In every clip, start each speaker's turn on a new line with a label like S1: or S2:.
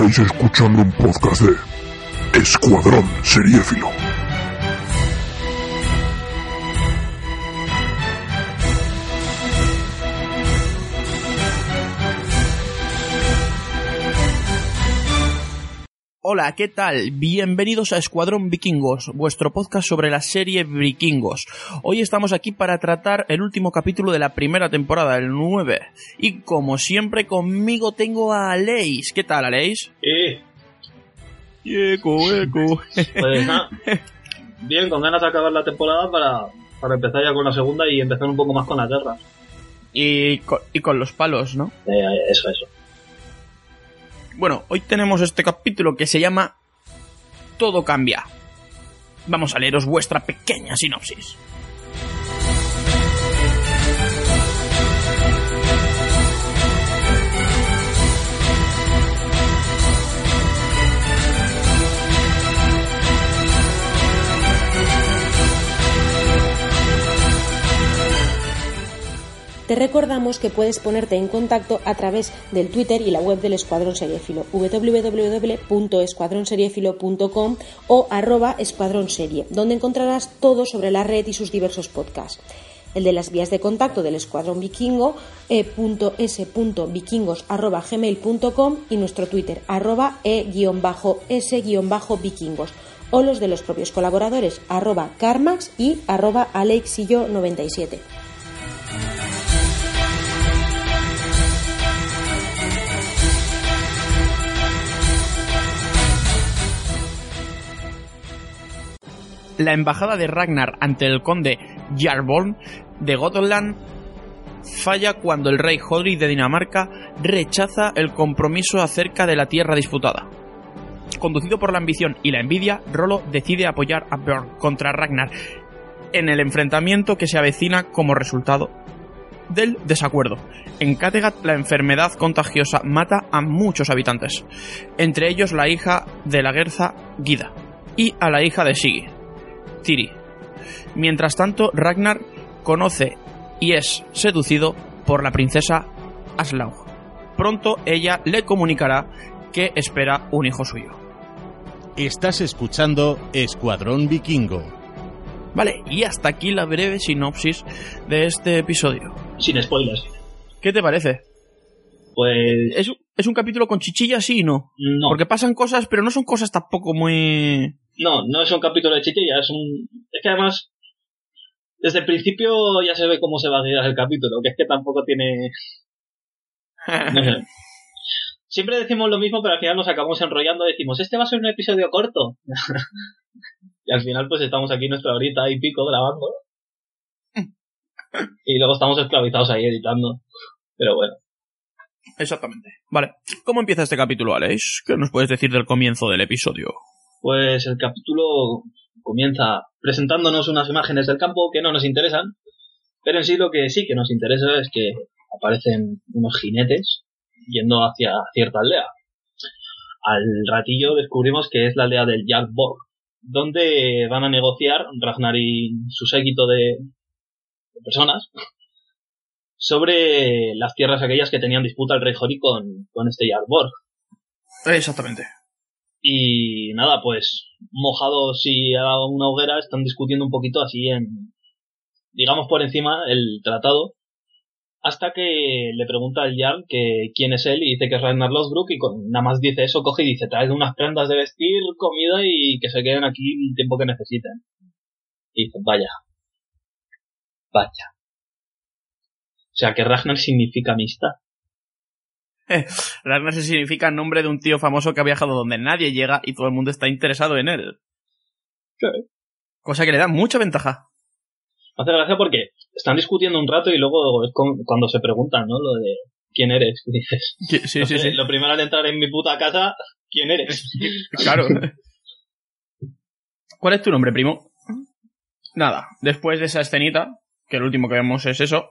S1: Estáis escuchando un podcast de Escuadrón Seriéfilo.
S2: Hola, ¿qué tal? Bienvenidos a Escuadrón Vikingos, vuestro podcast sobre la serie Vikingos. Hoy estamos aquí para tratar el último capítulo de la primera temporada, el 9. Y como siempre conmigo tengo a Aleix. ¿Qué tal, Aleix?
S3: Eh,
S2: Eco, eco.
S3: pues nada. Bien, con ganas de acabar la temporada para, para empezar ya con la segunda y empezar un poco más con la guerra.
S2: y, co- y con los palos, ¿no?
S3: Eh, eso, eso.
S2: Bueno, hoy tenemos este capítulo que se llama Todo cambia. Vamos a leeros vuestra pequeña sinopsis.
S4: Te recordamos que puedes ponerte en contacto a través del Twitter y la web del Escuadrón Seriéfilo, www.escuadronseriéfilo.com o arroba escuadrón serie, donde encontrarás todo sobre la red y sus diversos podcasts. El de las vías de contacto del Escuadrón Vikingo, e e.s.vikingos.gmail.com y nuestro Twitter, arroba e-s-vikingos o los de los propios colaboradores, arroba carmax y arroba alexillo97.
S2: La embajada de Ragnar ante el conde Jarborn de Gotland falla cuando el rey Hodri de Dinamarca rechaza el compromiso acerca de la tierra disputada. Conducido por la ambición y la envidia, Rolo decide apoyar a Björn contra Ragnar en el enfrentamiento que se avecina como resultado del desacuerdo. En Kattegat la enfermedad contagiosa mata a muchos habitantes, entre ellos la hija de la Gerza Gida y a la hija de Sigi, Tiri. Mientras tanto, Ragnar conoce y es seducido por la princesa Aslaug. Pronto ella le comunicará que espera un hijo suyo.
S5: Estás escuchando Escuadrón Vikingo.
S2: Vale, y hasta aquí la breve sinopsis de este episodio.
S3: Sin spoilers.
S2: ¿Qué te parece?
S3: Pues.
S2: ¿Es, un- es un capítulo con chichillas, sí y no?
S3: No,
S2: Porque pasan cosas, pero no son cosas tampoco muy...
S3: no, no es un capítulo de chichilla, es un. Es que además. Desde el principio ya se ve cómo se va a guiar el capítulo, que es que tampoco tiene. no sé. Siempre decimos lo mismo, pero al final nos acabamos enrollando. Decimos, este va a ser un episodio corto. y al final, pues estamos aquí nuestra horita y pico grabando. y luego estamos esclavizados ahí editando. Pero bueno.
S2: Exactamente. Vale. ¿Cómo empieza este capítulo, Alex? ¿Qué nos puedes decir del comienzo del episodio?
S3: Pues el capítulo comienza presentándonos unas imágenes del campo que no nos interesan, pero en sí lo que sí que nos interesa es que aparecen unos jinetes yendo hacia cierta aldea. Al ratillo descubrimos que es la aldea del Jarlborg, donde van a negociar Ragnar y su séquito de, personas sobre las tierras aquellas que tenían disputa el rey Jori con, con este Jarlborg.
S2: Exactamente.
S3: Y nada, pues mojados y a una hoguera están discutiendo un poquito así en, digamos por encima, el tratado. Hasta que le pregunta al Jarl que quién es él y dice que es Ragnar Lothbrok y con, nada más dice eso, coge y dice traed unas prendas de vestir, comida y que se queden aquí el tiempo que necesiten. Y dice, vaya. Vaya. O sea que Ragnar significa amistad.
S2: Ragnar se significa nombre de un tío famoso que ha viajado donde nadie llega y todo el mundo está interesado en él.
S3: Sí.
S2: Cosa que le da mucha ventaja.
S3: Hace gracia porque están discutiendo un rato y luego es con- cuando se preguntan, ¿no? Lo de quién eres. Dices,
S2: Sí, sí,
S3: lo,
S2: sí.
S3: lo primero al entrar en mi puta casa, ¿quién eres?
S2: Claro. ¿Cuál es tu nombre, primo? Nada, después de esa escenita, que el último que vemos es eso,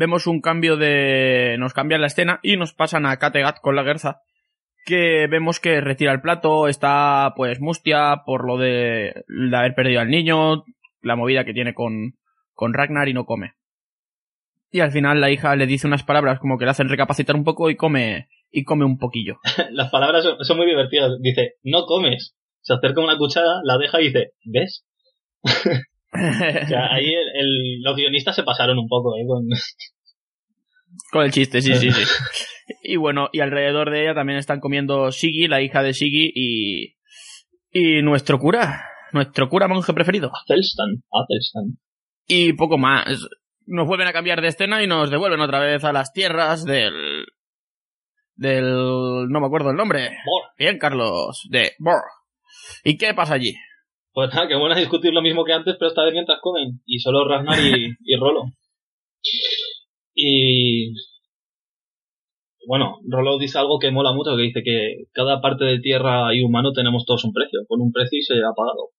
S2: vemos un cambio de... nos cambian la escena y nos pasan a Kattegat con la Gerza, que vemos que retira el plato, está pues mustia por lo de, de haber perdido al niño, la movida que tiene con, con Ragnar y no come. Y al final la hija le dice unas palabras como que le hacen recapacitar un poco y come, y come un poquillo.
S3: Las palabras son, son muy divertidas. Dice, no comes. Se acerca una cuchara, la deja y dice, ¿ves? O sea, ahí el- el- los guionistas se pasaron un poco, ¿eh? Con...
S2: Con el chiste, sí, sí, sí. Y bueno, y alrededor de ella también están comiendo Siggy, la hija de Siggy, y. Y nuestro cura, nuestro cura monje preferido.
S3: Athelstan, Athelstan.
S2: Y poco más. Nos vuelven a cambiar de escena y nos devuelven otra vez a las tierras del. Del. No me acuerdo el nombre.
S3: Bor.
S2: Bien, Carlos. De Borg. ¿Y qué pasa allí?
S3: Pues nada, que a discutir lo mismo que antes, pero esta vez mientras comen. Y solo Ragnar y, y Rolo. Y... Bueno, Rolo dice algo que mola mucho, que dice que cada parte de tierra y humano tenemos todos un precio. Con un precio y se ha pagado.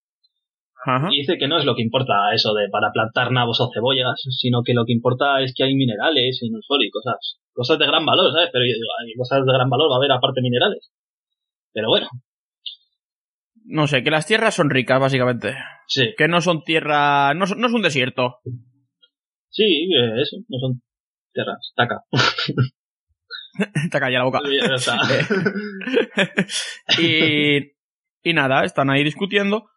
S2: Ajá.
S3: Y dice que no es lo que importa eso de para plantar nabos o cebollas, sino que lo que importa es que hay minerales en el suelo y cosas, cosas de gran valor, ¿sabes? Pero yo digo, hay cosas de gran valor, va a haber aparte minerales. Pero bueno,
S2: No sé, que las tierras son ricas, básicamente.
S3: sí,
S2: Que no son tierra. No, son- no es un desierto.
S3: sí, eh, eso, no son tierras, taca.
S2: Te calla la boca.
S3: Ya está.
S2: y, y nada, están ahí discutiendo.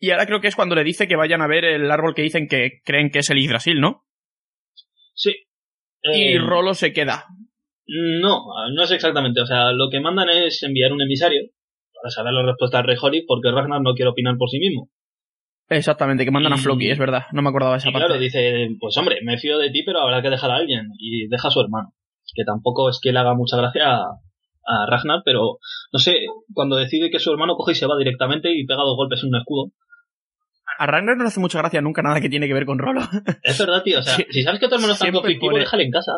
S2: Y ahora creo que es cuando le dice que vayan a ver el árbol que dicen que creen que es el Yggdrasil, ¿no?
S3: sí.
S2: Y
S3: Eh,
S2: Rolo se queda.
S3: No, no es exactamente. O sea, lo que mandan es enviar un emisario para saber la respuesta del rey Horik, porque Ragnar no quiere opinar por sí mismo.
S2: Exactamente, que mandan a Floki, es verdad. No me acordaba de esa parte.
S3: claro, dice, pues hombre, me fío de ti, pero habrá que dejar a alguien. Y deja a su hermano. Que tampoco es que le haga mucha gracia a, a Ragnar, pero no sé, cuando decide que su hermano coge y se va directamente y pega dos golpes en un escudo.
S2: A Ragnar no le hace mucha gracia nunca nada que tiene que ver con Rolo.
S3: Es verdad, tío. O sea,
S2: Sí.
S3: si sabes que tu hermano es tan
S2: Siempre
S3: conflictivo,
S2: pone-
S3: déjale en casa.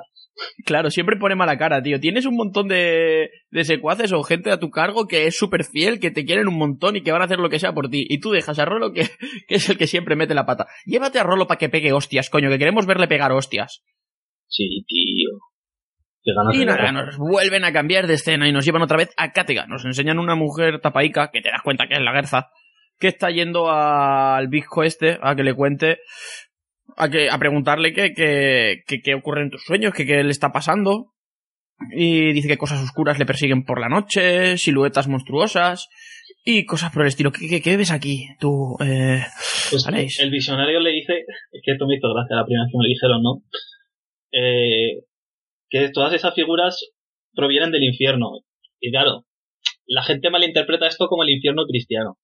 S2: claro, siempre pone mala cara, tío. Tienes un montón de, de secuaces o gente a tu cargo que es súper fiel, que te quieren un montón y que van a hacer lo que sea por ti. Y tú dejas a Rolo, que, que es el que siempre mete la pata. Llévate a Rolo para que pegue hostias, coño, que queremos verle pegar hostias.
S3: Sí, tío.
S2: Y nada, nos vuelven a cambiar de escena y nos llevan otra vez a Kattegat. Nos enseñan una mujer tapaica, que te das cuenta que es la Gerza, que está yendo al bizco este a que le cuente, a que a preguntarle qué qué qué- qué ocurre en tus sueños, que qué le está pasando. Y dice que cosas oscuras le persiguen por la noche, siluetas monstruosas y cosas por el estilo. ¿Qué, qué, qué ves aquí, tú? Eh...
S3: Pues el visionario le dice, es que esto me hizo gracia la primera vez que me lo dijeron, ¿no? Eh, que todas esas figuras provienen del infierno. Y claro, la gente malinterpreta esto como el infierno cristiano.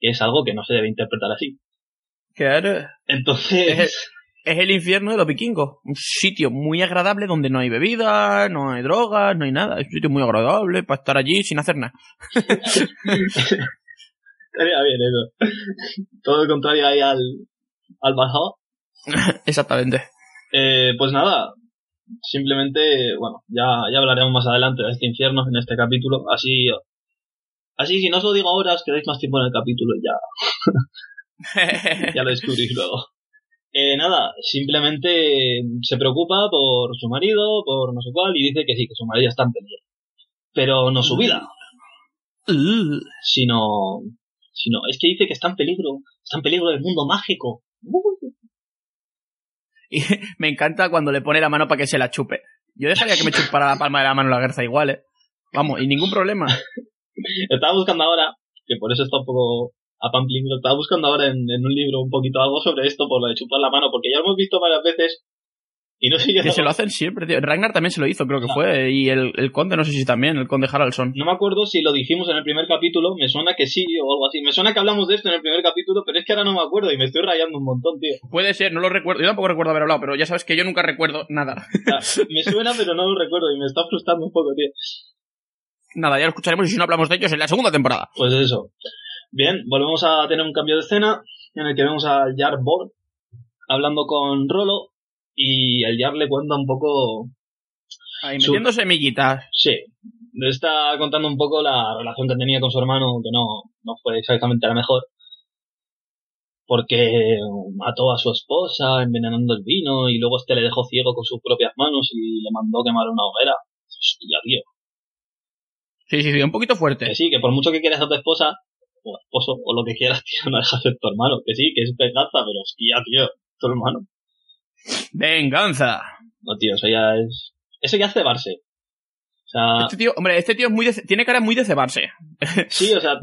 S3: Que es algo que no se debe interpretar así.
S2: Claro.
S3: Entonces,
S2: Es el infierno de los vikingos. Un sitio muy agradable donde no hay bebida, no hay drogas, no hay nada. Es un sitio muy agradable para estar allí sin hacer nada.
S3: estaría bien eso. Todo lo contrario ahí al, al Valhalla.
S2: Exactamente.
S3: Eh, pues nada, simplemente, bueno, ya, ya hablaremos más adelante de este infierno en este capítulo. Así, así si no os lo digo ahora, os quedáis más tiempo en el capítulo y ya, ya lo descubrís luego. Eh, nada, simplemente se preocupa por su marido, por no sé cuál, y dice que sí, que su marido está en peligro. Pero no su vida, sino, sino, es que dice que está en peligro, está en peligro del mundo mágico.
S2: Y me encanta cuando le pone la mano para que se la chupe. Yo dejaría que me chupara la palma de la mano la Gerza igual, ¿eh? Vamos, y ningún problema.
S3: Estaba buscando ahora, que por eso está un poco a Pampling, lo estaba buscando ahora en, en un libro un poquito algo sobre esto, por lo de chupar la mano, porque ya lo hemos visto varias veces Y no sé yo.
S2: Que se lo hacen siempre, tío. Ragnar también se lo hizo, creo que
S3: Ah.
S2: fue. Y el, el conde, no sé si también, el conde Haraldson.
S3: No me acuerdo si lo dijimos en el primer capítulo, me suena que sí o algo así. Me suena que hablamos de esto en el primer capítulo, pero es que ahora no me acuerdo y me estoy rayando un montón, tío.
S2: Puede ser, no lo recuerdo. Yo tampoco recuerdo haber hablado, pero ya sabes que yo nunca recuerdo nada.
S3: Me suena, pero no lo recuerdo y me está frustrando un poco, tío.
S2: Nada, ya lo escucharemos y si no hablamos de ellos en la segunda temporada.
S3: Pues eso. Bien, volvemos a tener un cambio de escena en el que vemos a Jar Borg hablando con Rolo y el Jar le cuenta un poco
S2: Ahí
S3: Su-
S2: metiendo semillitas.
S3: Sí, le está contando un poco la relación que tenía con su hermano, que no, no fue exactamente la mejor. Porque mató a su esposa envenenando el vino y luego este le dejó ciego con sus propias manos y le mandó quemar una hoguera. Hostia, tío.
S2: Sí, sí, sí, un poquito fuerte.
S3: Que sí, que por mucho que quieras a tu esposa, o esposo, o lo que quieras, tío, no deja de ser tu hermano. Que sí, que es venganza, pero hostia, tío, tu hermano.
S2: Venganza.
S3: No, tío, eso ya es... Eso ya es cebarse. O sea,
S2: Este tío, hombre, este tío es muy de- tiene cara muy de cebarse.
S3: Sí, o sea,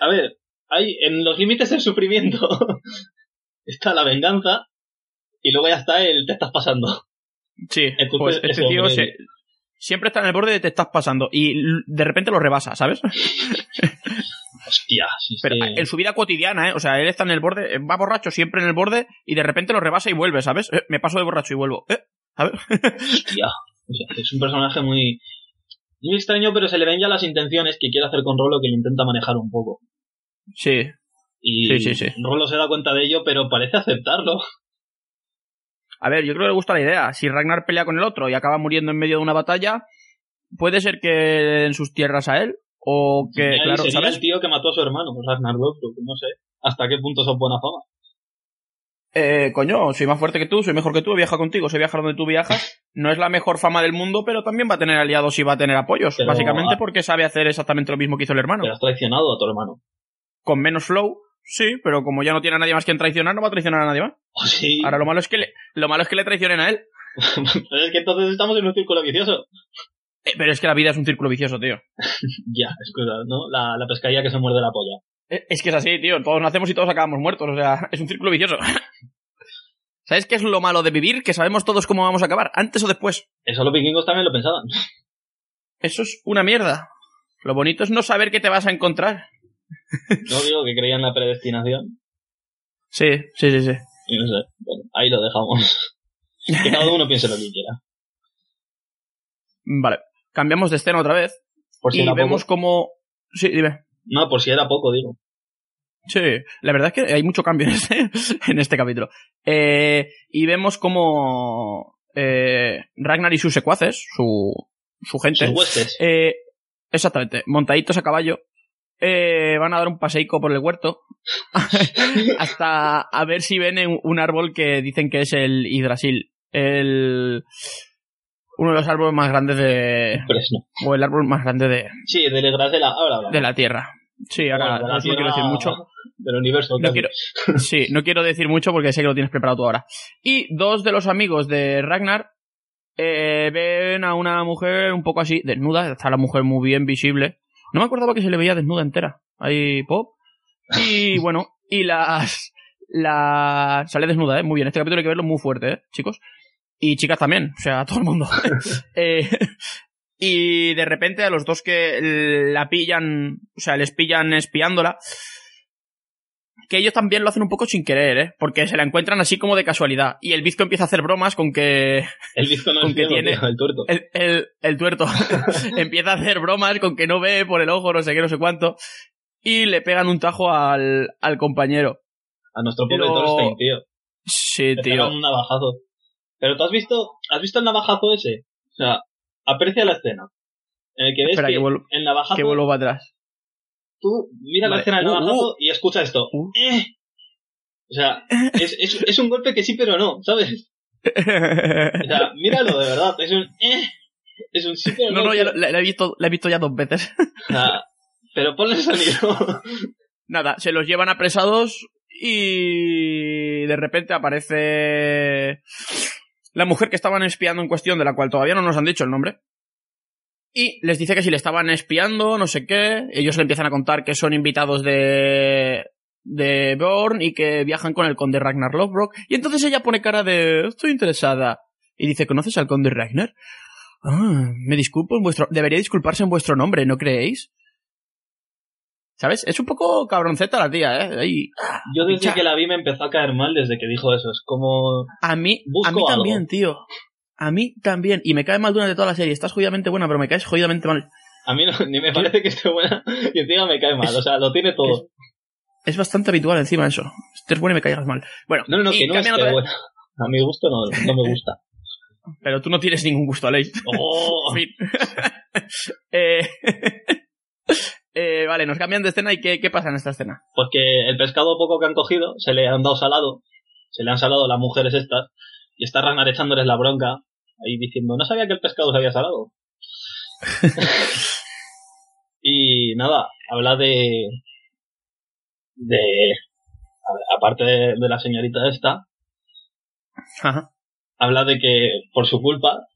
S3: a ver, hay en los límites del sufrimiento está la venganza y luego ya está el te estás pasando.
S2: Sí,
S3: Entonces,
S2: pues este tío se- siempre está en el borde de te estás pasando y de repente lo rebasa, ¿sabes?
S3: Hostia, sí,
S2: Pero
S3: sí.
S2: en su vida cotidiana, ¿eh? O sea, él está en el borde, va borracho siempre en el borde y de repente lo rebasa y vuelve, ¿sabes? Eh, me paso de borracho y vuelvo. Eh, ¿sabes?
S3: Hostia. Es un personaje muy muy extraño, pero se le ven ya las intenciones que quiere hacer con Rolo que le intenta manejar un poco.
S2: Sí.
S3: Y
S2: Sí, sí, sí.
S3: Rolo se da cuenta de ello, pero parece aceptarlo.
S2: A ver, yo creo que le gusta la idea. Si Ragnar pelea con el otro y acaba muriendo en medio de una batalla, puede ser que le den sus tierras a él o que, claro,
S3: sería
S2: ¿sabes?
S3: el tío que mató a su hermano, Ragnar Lothbrok, no sé hasta qué punto son buena fama.
S2: Eh, coño, soy más fuerte que tú, soy mejor que tú, viaja contigo, sé viajar donde tú viajas. No es la mejor fama del mundo, pero también va a tener aliados y va a tener apoyos.
S3: Pero-
S2: básicamente porque sabe hacer exactamente lo mismo que hizo el hermano.
S3: Pero has traicionado a tu hermano.
S2: Con menos flow, sí, pero como ya no tiene a nadie más quien traicionar, no va a traicionar a nadie más.
S3: Oh, sí.
S2: Ahora lo malo es que le, lo malo es que le traicionen a él.
S3: Pero es que entonces estamos en un círculo vicioso.
S2: Eh, pero es que la vida es un círculo vicioso, tío.
S3: Ya, es cosa, ¿no? La, la pescadilla que se muerde la polla.
S2: Eh, Es que es así, tío. Todos nacemos y todos acabamos muertos. O sea, es un círculo vicioso. ¿Sabes qué es lo malo de vivir? Que sabemos todos cómo vamos a acabar, antes o después.
S3: Eso los vikingos también lo pensaban.
S2: Eso es una mierda. Lo bonito es no saber qué te vas a encontrar.
S3: No digo que creían la predestinación.
S2: Sí, sí, sí, sí.
S3: Y no sé. Bueno, ahí lo dejamos. Que cada uno piense lo que quiera.
S2: Vale. Cambiamos de escena otra vez.
S3: Por si
S2: y
S3: era
S2: vemos
S3: poco.
S2: cómo... Sí, dime.
S3: No, por si era poco, digo.
S2: Sí, la verdad es que hay mucho cambio en este, en este capítulo. Eh, y vemos como eh, Ragnar y sus secuaces, su, su gente,
S3: Sus huestes.
S2: eh, exactamente, montaditos a caballo, eh, van a dar un paseico por el huerto hasta a ver si ven un- un árbol que dicen que es el Yggdrasil, el uno de los árboles más grandes de
S3: Fresno.
S2: o el árbol más grande de,
S3: Sí, del Grasela. Ahora hablamos.
S2: de la Tierra. Sí, ahora
S3: Bueno, de la
S2: no quiero decir mucho.
S3: Del universo.
S2: No quiero, sí, no quiero decir mucho porque sé que lo tienes preparado tú ahora. Y dos de los amigos de Ragnar eh, ven a una mujer un poco así, desnuda, está la mujer muy bien visible. No me acordaba que se le veía desnuda entera. Ahí, pop. Y bueno, y las... La... Sale desnuda, ¿eh? Muy bien. Este capítulo hay que verlo muy fuerte, ¿eh, chicos? Y chicas también, o sea, todo el mundo. Eh, y de repente a los dos que la pillan, o sea, les pillan espiándola, que ellos también lo hacen un poco sin querer, ¿eh? Porque se la encuentran así como de casualidad. Y el bizco empieza a hacer bromas con que
S3: El disco no
S2: Con
S3: es
S2: que
S3: ciego,
S2: tiene-
S3: tío, el tuerto.
S2: el, el, el tuerto empieza a hacer bromas con que no ve por el ojo, no sé qué, no sé cuánto. Y le pegan un tajo al, al compañero.
S3: A nuestro pobre
S2: Lo-
S3: Thorstein, tío.
S2: Sí,
S3: Le
S2: tío.
S3: pegan un navajazo. Pero tú has visto, has visto el navajazo ese. O sea, aprecia la escena. En el que ves
S2: Espera,
S3: que,
S2: que
S3: el navajazo,
S2: Que vuelvo para atrás.
S3: Tú mira la escena del
S2: Uh,
S3: navajazo
S2: uh.
S3: y escucha esto.
S2: Uh.
S3: Eh. O sea, es, es, es un golpe que sí pero no, ¿sabes? O sea, míralo de verdad. Es un eh. Es un sí pero no.
S2: no, no, ya lo- la, la he visto, la he visto ya dos veces.
S3: Pero ponle el sonido.
S2: Nada, se los llevan apresados y de repente aparece la mujer que estaban espiando en cuestión, de la cual todavía no nos han dicho el nombre. Y les dice que si le estaban espiando, no sé qué, ellos le empiezan a contar que son invitados de de Born y que viajan con el conde Ragnar Lothbrok. Y entonces ella pone cara de estoy interesada. Y dice, ¿conoces al conde Ragnar? Ah, me disculpo en vuestro... Debería disculparse en vuestro nombre, ¿no creéis? ¿Sabes? Es un poco cabronceta la tía, ¿eh? Ahí,
S3: Yo desde que la vi me empezó a caer mal desde que dijo eso. Es como...
S2: A mí, a mí
S3: algo.
S2: también, tío. A mí también. Y me cae mal durante toda la serie. Estás jodidamente buena, pero me caes jodidamente mal.
S3: A mí no, ni me parece que esté buena y encima me cae mal. O sea, lo tiene todo.
S2: Es bastante habitual encima eso. Estés buena y me caigas mal. Bueno,
S3: No, no, que no esté buena. A mi gusto no, no me gusta.
S2: Pero tú no tienes ningún gusto, Aleix.
S3: Oh,
S2: eh, eh, vale, nos cambian de escena y ¿qué, qué pasa en esta escena?
S3: pues que el pescado poco que han cogido se le han dado salado. Se le han salado las mujeres estas. Y está Ragnar echándoles la bronca. Ahí diciendo, no sabía que el pescado se había salado. y nada, habla de... De... Aparte de, de la señorita esta,
S2: Ajá.
S3: habla de que por su culpa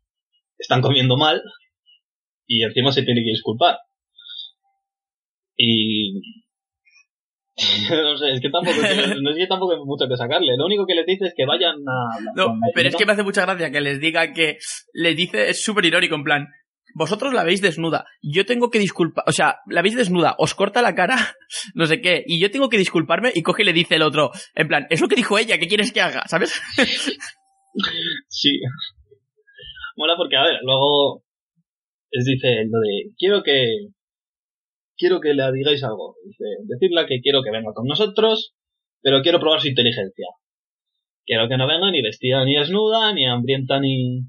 S3: están comiendo mal y encima se tiene que disculpar. Y no sé, es que tampoco no es que tampoco hay mucho que sacarle. Lo único que les dice es que vayan a
S2: No, pero es que me hace mucha gracia que les diga que les dice, es súper irónico, en plan, vosotros la veis desnuda, yo tengo que disculpar, o sea, la veis desnuda, os corta la cara, no sé qué, y yo tengo que disculparme y coge y le dice el otro, en plan, es lo que dijo ella, ¿qué quieres que haga? ¿Sabes?
S3: Sí. Mola porque, a ver, luego les dice lo de quiero que quiero que le digáis algo. Dice, que quiero que venga con nosotros, pero quiero probar su inteligencia. Quiero que no venga ni vestida ni desnuda, ni hambrienta ni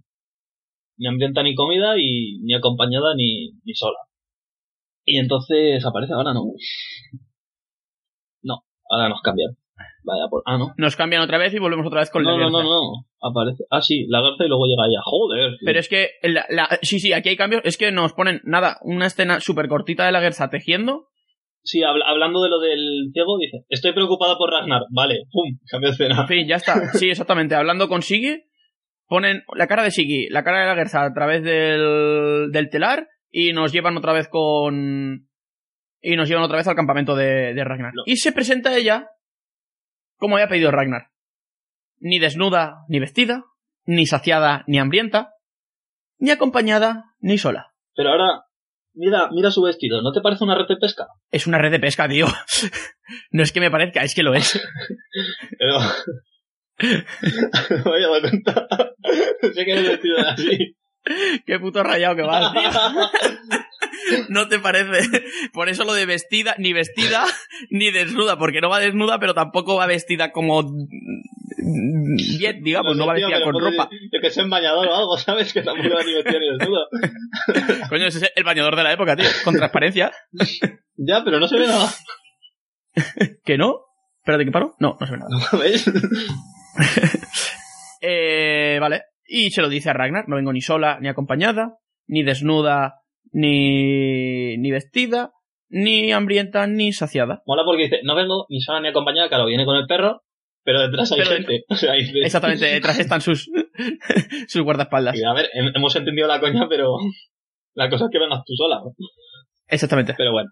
S3: ni hambrienta ni comida y ni acompañada ni, ni sola. Y entonces aparece ahora no. No, ahora nos cambian. Vaya por. Ah, no.
S2: Nos cambian otra vez y volvemos otra vez con la
S3: No, no, no, no. Aparece. Ah, sí, la garza y luego llega ella. Joder. tío.
S2: Pero es que, la, la- sí, sí, aquí hay cambios, es que nos ponen, nada, una escena súper cortita de la Gerza tejiendo,
S3: Sí, habla- hablando de lo del ciego, dice, estoy preocupada por Ragnar. Vale, pum, cambio de escena.
S2: En fin, ya está. Sí, exactamente. Hablando con Siggy, ponen la cara de Siggy, la cara de la Gerza a través del, del telar y nos llevan otra vez con. Y nos llevan otra vez al campamento de, de Ragnar. Y se presenta ella como había pedido Ragnar. Ni desnuda ni vestida, ni saciada ni hambrienta, ni acompañada ni sola.
S3: Pero ahora, mira, mira su vestido. ¿No te parece una red de pesca?
S2: Es una red de pesca, tío. No es que me parezca, es que lo es.
S3: Pero... Voy a dar cuenta. sé que el vestido así.
S2: Qué puto rayado que vas, tío. No te parece. Por eso lo de vestida, ni vestida, ni desnuda, porque no va desnuda, pero tampoco va vestida como bien, digamos, no va
S3: sé, tío,
S2: vestida con ropa.
S3: Yo que en bañador o algo, ¿sabes? Que tampoco va ni vestido ni desnudo.
S2: Coño, ese es el bañador de la época, tío, con transparencia.
S3: Ya, pero no se ve nada.
S2: ¿Que no? Espérate, ¿que paro? No, no se ve nada.
S3: ¿Ves?
S2: Eh, vale. Y se lo dice a Ragnar, no vengo ni sola, ni acompañada, ni desnuda, ni, ni vestida, ni hambrienta, ni saciada.
S3: Mola porque dice, no vengo ni sola ni acompañada, claro, viene con el perro, pero detrás hay
S2: Pero
S3: gente. O sea, dice,
S2: Exactamente, detrás están sus, sus guardaespaldas.
S3: y a ver, hem- hemos entendido la coña, pero la cosa es que vengas tú sola.
S2: Exactamente.
S3: Pero bueno,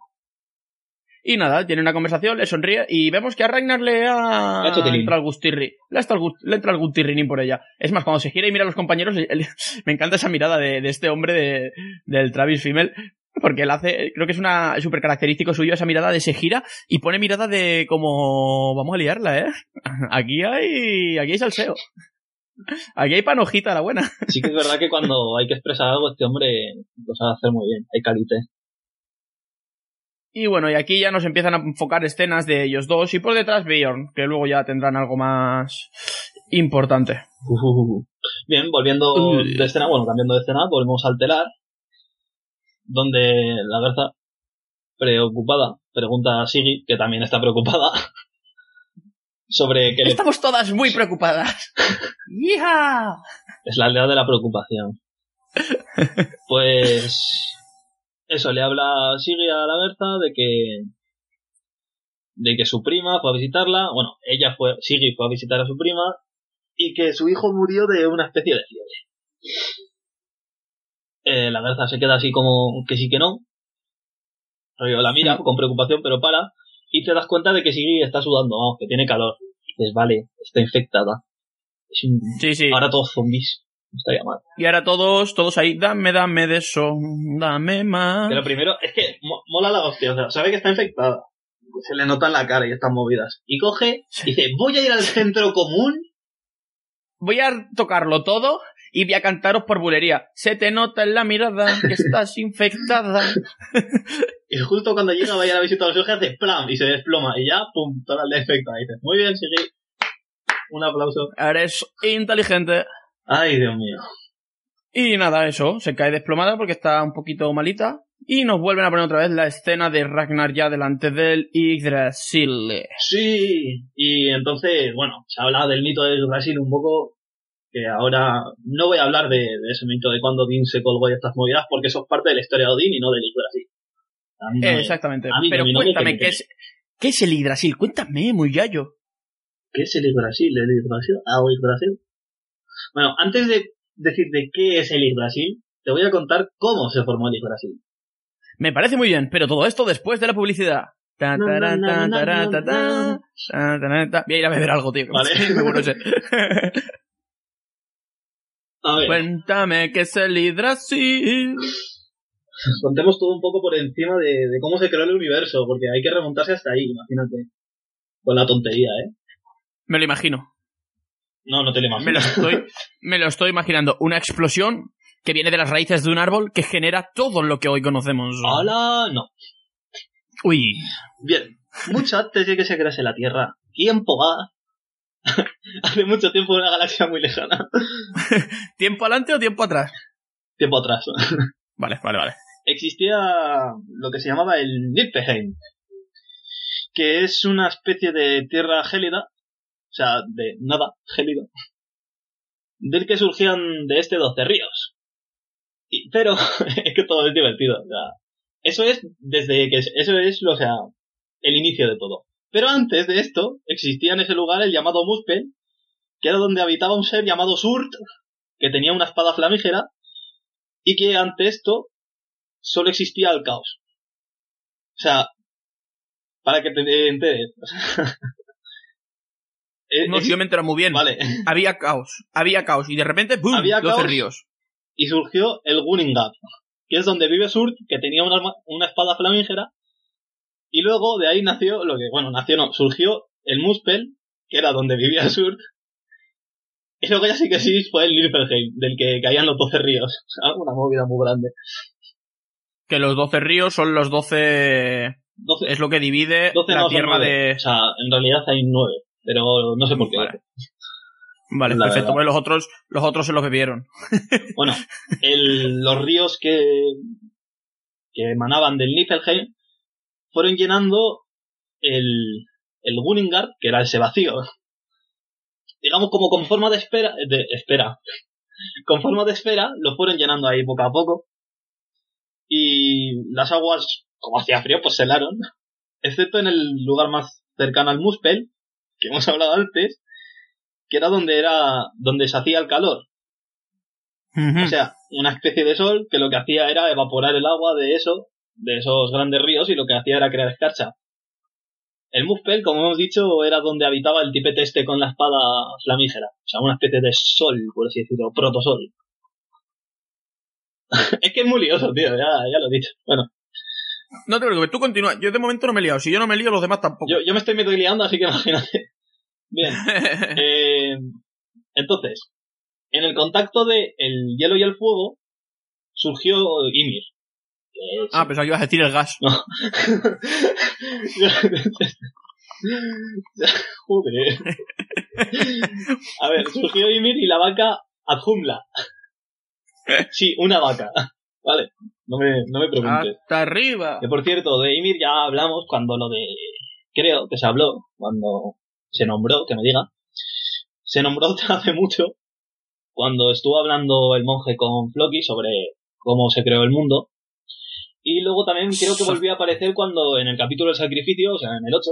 S2: Y nada, tiene una conversación, le sonríe y vemos que a Ragnar le ha
S3: tilín.
S2: entrado el gustirri. Le, ha estado el gust- le entra el gustirrinín por ella. Es más, cuando se gira y mira a los compañeros, le- le- me encanta esa mirada de, de este hombre de, del Travis Fimmel. Porque él hace, creo que es una súper característico suyo esa mirada de se gira y pone mirada de como vamos a liarla, eh. Aquí hay, aquí hay salseo. Aquí hay panojita la buena.
S3: sí que es verdad que cuando hay que expresar algo, este hombre lo sabe hacer muy bien. Hay calite.
S2: Y bueno, y aquí ya nos empiezan a enfocar escenas de ellos dos y por detrás Bjorn, que luego ya tendrán algo más importante.
S3: Uh. Bien, volviendo de escena, bueno, cambiando de escena, volvemos al telar, donde la garza, preocupada, pregunta a Siggy, que también está preocupada, sobre que le-
S2: Estamos todas muy preocupadas. ¡Hija!
S3: es la aldea de la preocupación. Pues eso, le habla Siggy a la garza de que de que su prima fue a visitarla, bueno, ella fue, Siggy fue a visitar a su prima y que su hijo murió de una especie de fiebre. Eh, la garza se queda así como que sí que no. La mira con preocupación, pero para. Y te das cuenta de que Siggy está sudando, vamos, que tiene calor. Y dices, vale, está infectada. Es un-
S2: Sí, sí.
S3: Ahora todos zombies. Estaría mal.
S2: Y ahora todos, todos ahí, dame, dame de eso, dame más.
S3: Pero primero, es que mo- mola la hostia. O sea, sabe que está infectada. Se le nota en la cara y estas movidas. Y coge y dice, voy a ir al centro común.
S2: Voy a tocarlo todo y voy a cantaros por bulería. Se te nota en la mirada que estás infectada.
S3: Y justo cuando llega va a la visita a los ojos, hace plam y se desploma. Y ya, pum, toda la infectada. Y dice, muy bien, sigue. Un aplauso.
S2: Eres inteligente.
S3: Ay, Dios mío.
S2: Y nada, eso, se cae desplomada porque está un poquito malita. Y nos vuelven a poner otra vez la escena de Ragnar ya delante del Yggdrasil.
S3: Sí. Y entonces, bueno, se habla del mito de Brasil un poco. Que ahora no voy a hablar de, de ese mito de cuando Odín se colgó y estas movidas, porque eso es parte de la historia de Odín y no del me-
S2: Exactamente.
S3: a mí no,
S2: Pero cuéntame, ¿qué es, ¿qué es el Yggdrasil? Cuéntame, muy yayo.
S3: ¿Qué es el Yggdrasil? ¿El Yggdrasil? Ah, Yggdrasil. Bueno, antes de decir de qué es el Yggdrasil, te voy a contar cómo se formó el Yggdrasil.
S2: Me parece muy bien, pero todo esto después de la publicidad. A ir a beber algo, tío.
S3: Vale.
S2: Me bueno ese.
S3: A ver,
S2: Cuéntame qué es el Yggdrasil.
S3: contemos todo un poco por encima de, de cómo se creó el universo, porque hay que remontarse hasta ahí, imagínate. Con la tontería, ¿eh?
S2: Me lo imagino.
S3: No, no te lo
S2: Me lo estoy, me lo estoy imaginando. Una explosión que viene de las raíces de un árbol que genera todo lo que hoy conocemos.
S3: ¡Hala! No.
S2: Uy.
S3: Bien, mucho antes de que se crease la Tierra, tiempo va. Hace mucho tiempo en una galaxia muy lejana.
S2: ¿Tiempo adelante o tiempo atrás?
S3: Tiempo atrás.
S2: Vale, vale, vale.
S3: existía lo que se llamaba el Niflheim, que es una especie de tierra gélida, o sea, de nada gélida, del que surgían de este 12 ríos. Pero es que todo es divertido, o sea, eso es desde que eso es, o sea, el inicio de todo. Pero antes de esto existía en ese lugar el llamado Muspel, que era donde habitaba un ser llamado Surt, que tenía una espada flamígera y que ante esto solo existía el caos. O sea, para que te enteres. Eh,
S2: No, si yo me entero muy bien.
S3: Vale.
S2: Había caos, había caos. Y de repente, ¡boom!
S3: Había
S2: 12
S3: caos.
S2: ríos.
S3: Y surgió el Gunningat, que es donde vive Surt, que tenía una, arma- una espada flamígera. Y luego de ahí nació, lo que, bueno, nació no, surgió el Muspel, que era donde vivía Surt. Y luego ya sí que sí fue el Niflheim, del que caían los 12 ríos. O sea, una movida muy grande.
S2: Que los 12 ríos son los 12...
S3: 12,
S2: Es lo que divide
S3: 12
S2: la
S3: no,
S2: tierra de...
S3: O sea, en realidad hay 9, pero no sé por qué.
S2: Vale. Vale, perfecto.
S3: verdad.
S2: Pues los otros, los otros se los bebieron.
S3: Bueno, el- los ríos que, que emanaban del Niflheim fueron llenando el, el Gunningard, que era ese vacío. Digamos como con forma de espera, de espera. Con forma de esfera, lo fueron llenando ahí poco a poco. Y las aguas, como hacía frío, pues se helaron. Excepto en el lugar más cercano al Muspel, que hemos hablado antes, que era donde era, donde se hacía el calor. O sea, una especie de sol que lo que hacía era evaporar el agua de eso, de esos grandes ríos, y lo que hacía era crear escarcha. El Muspel, como hemos dicho, era donde habitaba el tipete este con la espada flamígera. O sea, una especie de sol, por así decirlo, protosol. es que es muy lioso, tío, ya, ya lo he dicho. Bueno,
S2: No te preocupes, tú continúa. Yo de momento no me he liado. Si yo no me lío, los demás tampoco.
S3: yo, yo me estoy medio liando, así que imagínate. Bien. Eh, entonces, en el contacto de el hielo y el fuego, surgió Ymir. es-
S2: ah, pensaba que ibas a decir el gas.
S3: No. Joder. A ver, surgió Ymir y la vaca Adjumla. Sí, una vaca. Vale, no me, no me preguntes.
S2: Hasta arriba.
S3: Que por cierto, de Ymir ya hablamos cuando lo de. Creo que se habló, cuando se nombró, que me diga. Se nombró hace mucho, cuando estuvo hablando el monje con Floki sobre cómo se creó el mundo. Y luego también creo que volvió a aparecer cuando en el capítulo del sacrificio, o sea, en el 8,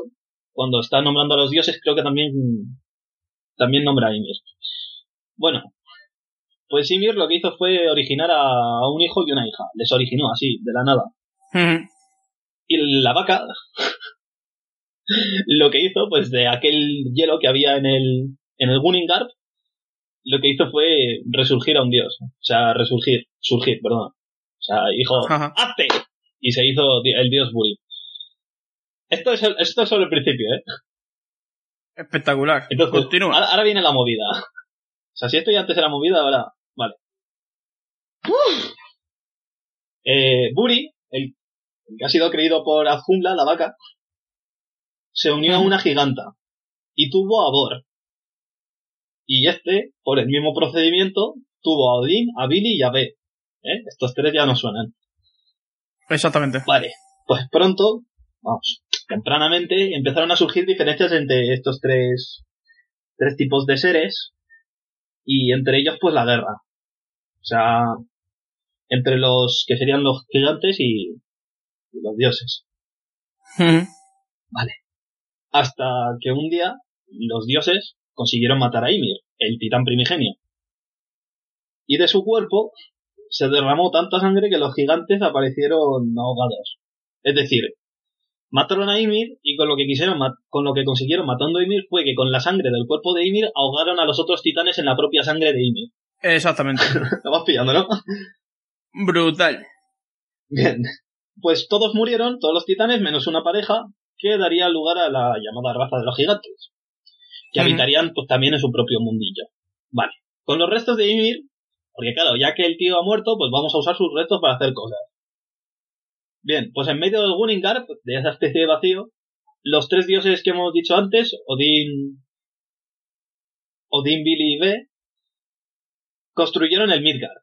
S3: cuando está nombrando a los dioses, creo que también, también nombra a Ymir. Bueno, pues Ymir lo que hizo fue originar a un hijo y una hija. Les originó así, de la nada. Y la vaca lo que hizo, pues de aquel hielo que había en el, en el Gunningarp, lo que hizo fue resurgir a un dios. O sea, resurgir, surgir, perdón. O sea, dijo. ¡hazte! Y se hizo el dios Buri. Esto es, el- esto es solo el principio, ¿eh?
S2: Espectacular.
S3: Entonces,
S2: Continúa.
S3: Ahora, ahora viene la movida. O sea, si esto ya antes era movida, ahora. Vale. Eh, Buri, el, el que ha sido creído por Azumla, la vaca, se unió a una giganta y tuvo a Bor. Y este, por el mismo procedimiento, tuvo a Odín, a Billy y a B. ¿Eh? Estos tres ya no suenan.
S2: Exactamente.
S3: Vale, pues pronto, vamos, tempranamente, empezaron a surgir diferencias entre estos tres, tres tipos de seres y entre ellos pues la guerra. O sea, entre los que serían los gigantes y, y los dioses.
S2: Ujú.
S3: Hasta que un día los dioses consiguieron matar a Ymir, el titán primigenio. Y de su cuerpo se derramó tanta sangre que los gigantes aparecieron ahogados. Es decir, mataron a Ymir y con lo que quisieron con lo que consiguieron matando a Ymir fue que con la sangre del cuerpo de Ymir ahogaron a los otros titanes en la propia sangre de Ymir.
S2: Exactamente.
S3: Lo vas pillando, ¿no?
S2: Brutal.
S3: Bien. Pues todos murieron, todos los titanes, menos una pareja, que daría lugar a la llamada raza de los gigantes. Que habitarían pues también en su propio mundillo. Vale. Con los restos de Ymir, porque claro, ya que el tío ha muerto, pues vamos a usar sus restos para hacer cosas. Bien, pues en medio del Gunningar, de esa especie de vacío, los tres dioses que hemos dicho antes, Odín, Odín, Billy y Be, construyeron el Midgard,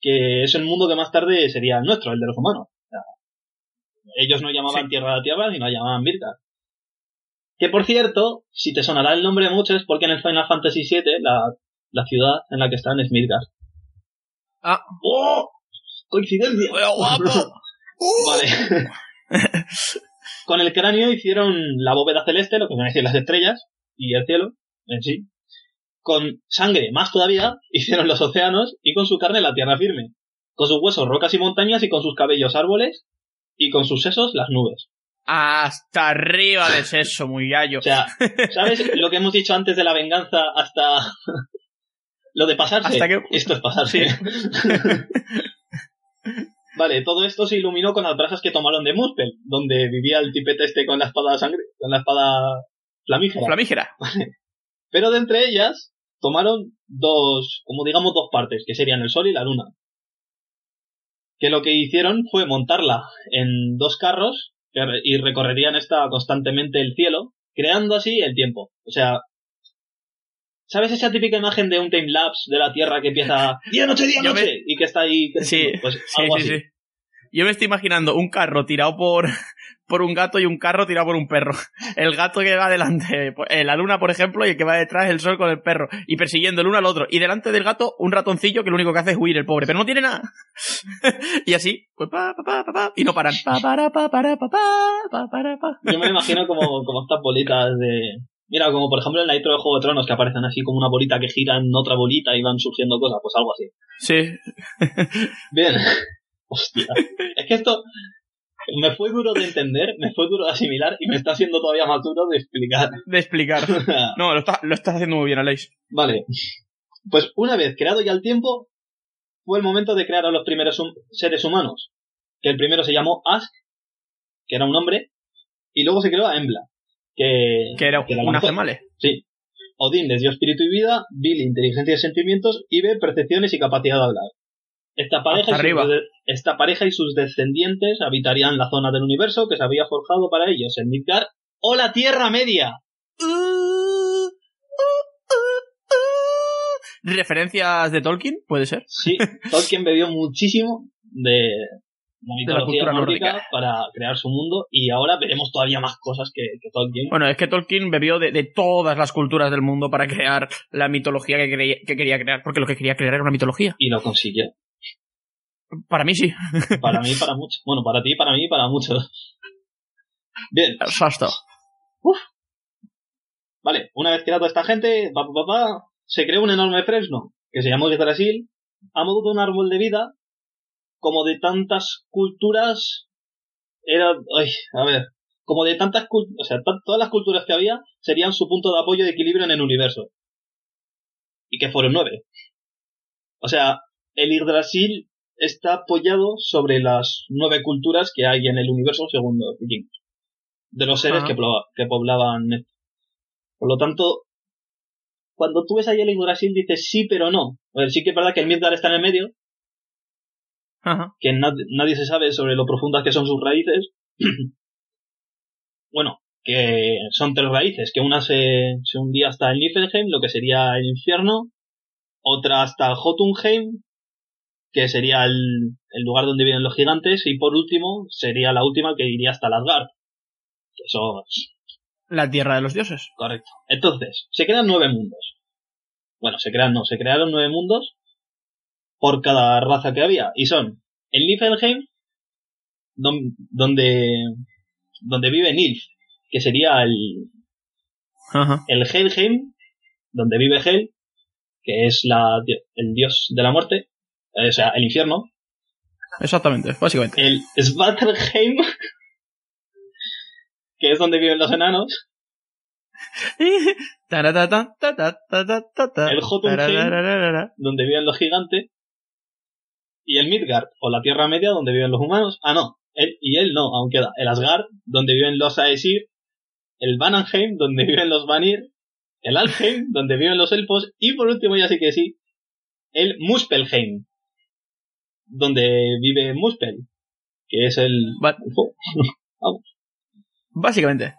S3: que es el mundo que más tarde sería el nuestro, el de los humanos. O sea, ellos no llamaban
S2: Sí.
S3: Tierra a la Tierra, sino la llamaban Midgard. Que por cierto, si te sonará el nombre mucho es porque en el Final Fantasy VII la, la ciudad en la que están es Midgard.
S2: Ah,
S3: ¡Oh! ¡Coincidencia!
S2: ¡Qué guapo!
S3: Vale. Con el cráneo hicieron la bóveda celeste, lo que van a decir las estrellas, y el cielo en sí. Con sangre, más todavía, hicieron los océanos y con su carne la tierra firme. Con sus huesos rocas y montañas y con sus cabellos árboles y con sus sesos las nubes.
S2: Hasta arriba de seso, muy gallo.
S3: O sea, ¿sabes lo que hemos dicho antes de la venganza hasta lo de pasarse?
S2: Hasta que-
S3: Esto es pasarse. Vale, todo esto se iluminó con las brasas que tomaron de Muspel, donde vivía el tipete este con la espada sangre, con la espada flamígera.
S2: Flamígera.
S3: Pero de entre ellas tomaron dos, como digamos, dos partes, que serían el sol y la luna. Que lo que hicieron fue montarla en dos carros y recorrerían esta constantemente el cielo, creando así el tiempo. O sea, ¿sabes esa típica imagen de un time lapse de la Tierra que empieza día noche día noche
S2: me-
S3: y que está ahí?
S2: Sí,
S3: pues
S2: sí,
S3: algo
S2: sí,
S3: así.
S2: sí. Yo me estoy imaginando un carro tirado por, por un gato y un carro tirado por un perro. El gato que va delante, pues, eh, la luna, por ejemplo, y el que va detrás el sol con el perro. Y persiguiendo el uno al otro. Y delante del gato, un ratoncillo que lo único que hace es huir, el pobre. Pero no tiene nada. y así, pues pa, pa, pa, pa, pa, y no paran. Pa, para, pa, para, pa, pa, pa, para, pa.
S3: Yo me lo imagino como, como estas bolitas de... Mira, como por ejemplo en la intro de Juego de Tronos que aparecen así como una bolita que gira en otra bolita y van surgiendo cosas, pues algo así.
S2: Sí.
S3: Bien. Hostia. Es que esto me fue duro de entender, me fue duro de asimilar y me está siendo todavía más duro de explicar.
S2: De explicar. No, lo, está- lo estás haciendo muy bien, Aleix.
S3: vale. Pues una vez creado ya el tiempo, fue el momento de crear a los primeros hum- seres humanos. Que el primero se llamó Ask, que era un hombre, y luego se creó a Embla, que,
S2: Que era una
S3: mujer.
S2: gemale.
S3: Sí. Odín les dio espíritu y vida, Billy inteligencia y sentimientos, y B percepciones y capacidad de hablar. Esta pareja, y sus, esta pareja y sus descendientes habitarían la zona del universo que se había forjado para ellos, el Midgard o la Tierra Media.
S2: ¿Referencias de Tolkien? ¿Puede ser?
S3: Sí, Tolkien bebió muchísimo de la mitología
S2: cultura
S3: nórdica, para crear su mundo y ahora veremos todavía más cosas que, que Tolkien.
S2: Bueno, es que Tolkien bebió de, de todas las culturas del mundo para crear la mitología que, creía- que quería crear, porque lo que quería crear era una mitología.
S3: Y lo consiguió.
S2: Para mí sí.
S3: Para mí, para muchos. Bueno, para ti, para mí, para muchos. Bien,
S2: Exacto.
S3: Vale, una vez creado esta gente, pa, pa, pa, pa, se creó un enorme fresno, que se llamó Brasil, a modo de un árbol de vida, como de tantas culturas, era, ay, a ver, como de tantas culturas, o sea, todas las culturas que había serían su punto de apoyo y equilibrio en el universo. y que fueron nueve. O sea, el Yggdrasil está apoyado sobre las nueve culturas que hay en el universo según los vikingos. De los seres que, plo- que poblaban. Por lo tanto, cuando tú ves ahí el Yggdrasil dices sí, pero no. A ver, sí que es verdad que el Midgard está en el medio,
S2: Ajá.
S3: que nad- nadie se sabe sobre lo profundas que son sus raíces. bueno, que son tres raíces, que una se, se hundía hasta el Niflheim, lo que sería el infierno, otra hasta Jotunheim, que sería el, el lugar donde viven los gigantes, y por último sería la última que iría hasta el Asgard. Que Eso es
S2: La tierra de los dioses.
S3: correcto. Entonces, se crean nueve mundos. Bueno, se crean, no, se crearon nueve mundos por cada raza que había. Y son el Niflheim, don- donde, donde vive Nilf, que sería el,
S2: Ajá.
S3: el Helheim, donde vive Hel, que es la, el dios de la muerte, eh, o sea, el infierno.
S2: Exactamente, básicamente.
S3: El Svartalheim, que es donde viven los enanos. El Jotunheim. donde viven los gigantes, y el Midgard, o la Tierra Media, donde viven los humanos. Ah, no, él y él no, aún queda. El Asgard, donde viven los Aesir, el Vanheim, donde viven los Vanir, el Alfheim, donde viven los elfos, y por último, ya sí que sí, el Muspelheim, donde vive Muspel, que es el...
S2: Va-
S3: el fuego.
S2: Básicamente.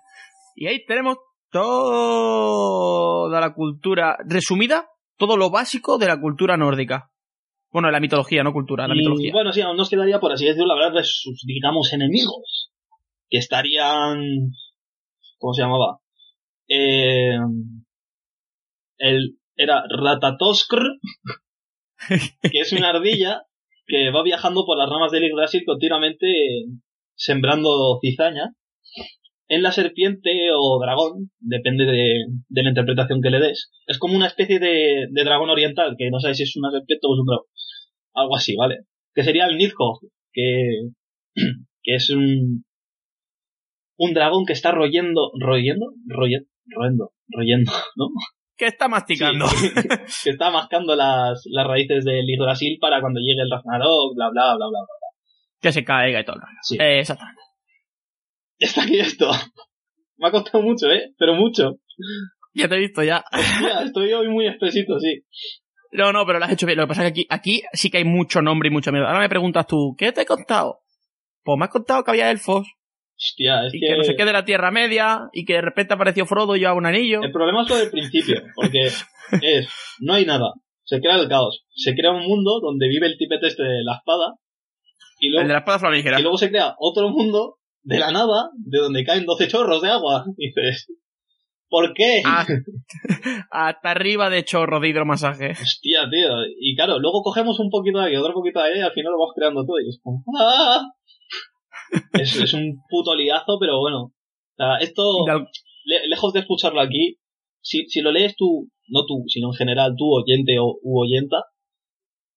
S2: Y ahí tenemos toda la cultura resumida, todo lo básico de la cultura nórdica. Bueno, la mitología, no cultura, la
S3: Y,
S2: mitología.
S3: Bueno, sí, aún nos quedaría, por así decirlo, hablar de sus, digamos, enemigos. Que estarían. ¿Cómo se llamaba? Eh, el, era Ratatoskr, que es una ardilla que va viajando por las ramas del Yggdrasil continuamente eh, sembrando cizaña. En la serpiente o dragón, depende de, de la interpretación que le des. Es como una especie de, de dragón oriental, que no sabes si es una serpiente o es un dragón. Algo así, ¿vale? Que sería el Nidhogg, que, que es un, un dragón que está royendo, royendo, royendo, royendo, royendo, ¿no?
S2: ¿Qué está masticando?
S3: Sí, que está mascando las, las raíces del Yggdrasil para cuando llegue el Ragnarok, bla, bla, bla, bla, bla.
S2: que se caiga y todo.
S3: Sí.
S2: Eh, exactamente.
S3: Ya está aquí esto. Me ha costado mucho, ¿eh? Pero mucho.
S2: Ya te he visto ya.
S3: Hostia, estoy hoy muy espesito, sí.
S2: No, no, pero lo has hecho bien. Lo que pasa es que aquí, aquí sí que hay mucho nombre y mucha mierda. Ahora me preguntas tú, ¿qué te he contado? Pues me has contado que había elfos
S3: Hostia, es
S2: y
S3: que...
S2: que no sé qué de la Tierra Media y que de repente apareció Frodo y llevaba un anillo.
S3: El problema es lo del principio, porque es, no hay nada, se crea el caos, se crea un mundo donde vive el tipete este de la espada, y
S2: El
S3: luego,
S2: de la espada flamígera.
S3: y luego se crea otro mundo de la nada, de donde caen 12 chorros de agua. Y dices, ¿por qué?
S2: Ah, hasta arriba de chorro de hidromasaje.
S3: Hostia, tío. Y claro, luego cogemos un poquito de aquí, otro poquito de ahí, y al final lo vamos creando todo. Y es como, ¡ah! Es, es un puto liazo, pero bueno. O sea, esto, le- lejos de escucharlo aquí, si, si lo lees tú, no tú, sino en general tú, oyente o u oyenta,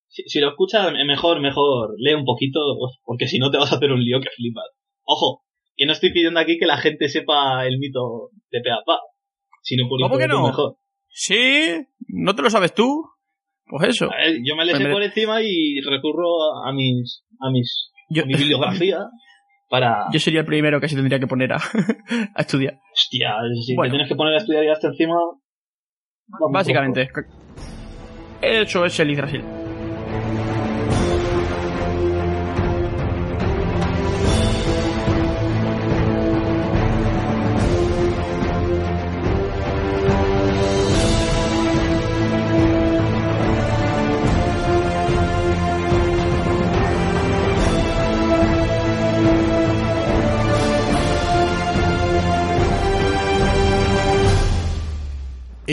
S3: si, si lo escuchas, mejor, mejor, lee un poquito, porque si no te vas a hacer un lío que flipas. Ojo, que no estoy pidiendo aquí que la gente sepa el mito de Peapa, sino por
S2: ¿Cómo que no?
S3: mejor.
S2: Sí, ¿no te lo sabes tú? Pues eso.
S3: A ver, yo me le sé por encima y recurro a mis, a mis,
S2: Yo,
S3: a mi bibliografía para,
S2: yo sería el primero que se tendría que poner a, a estudiar.
S3: hostia, si
S2: Bueno.
S3: te tienes que poner a estudiar ya hasta encima,
S2: Básicamente. Eso es el Yggdrasil.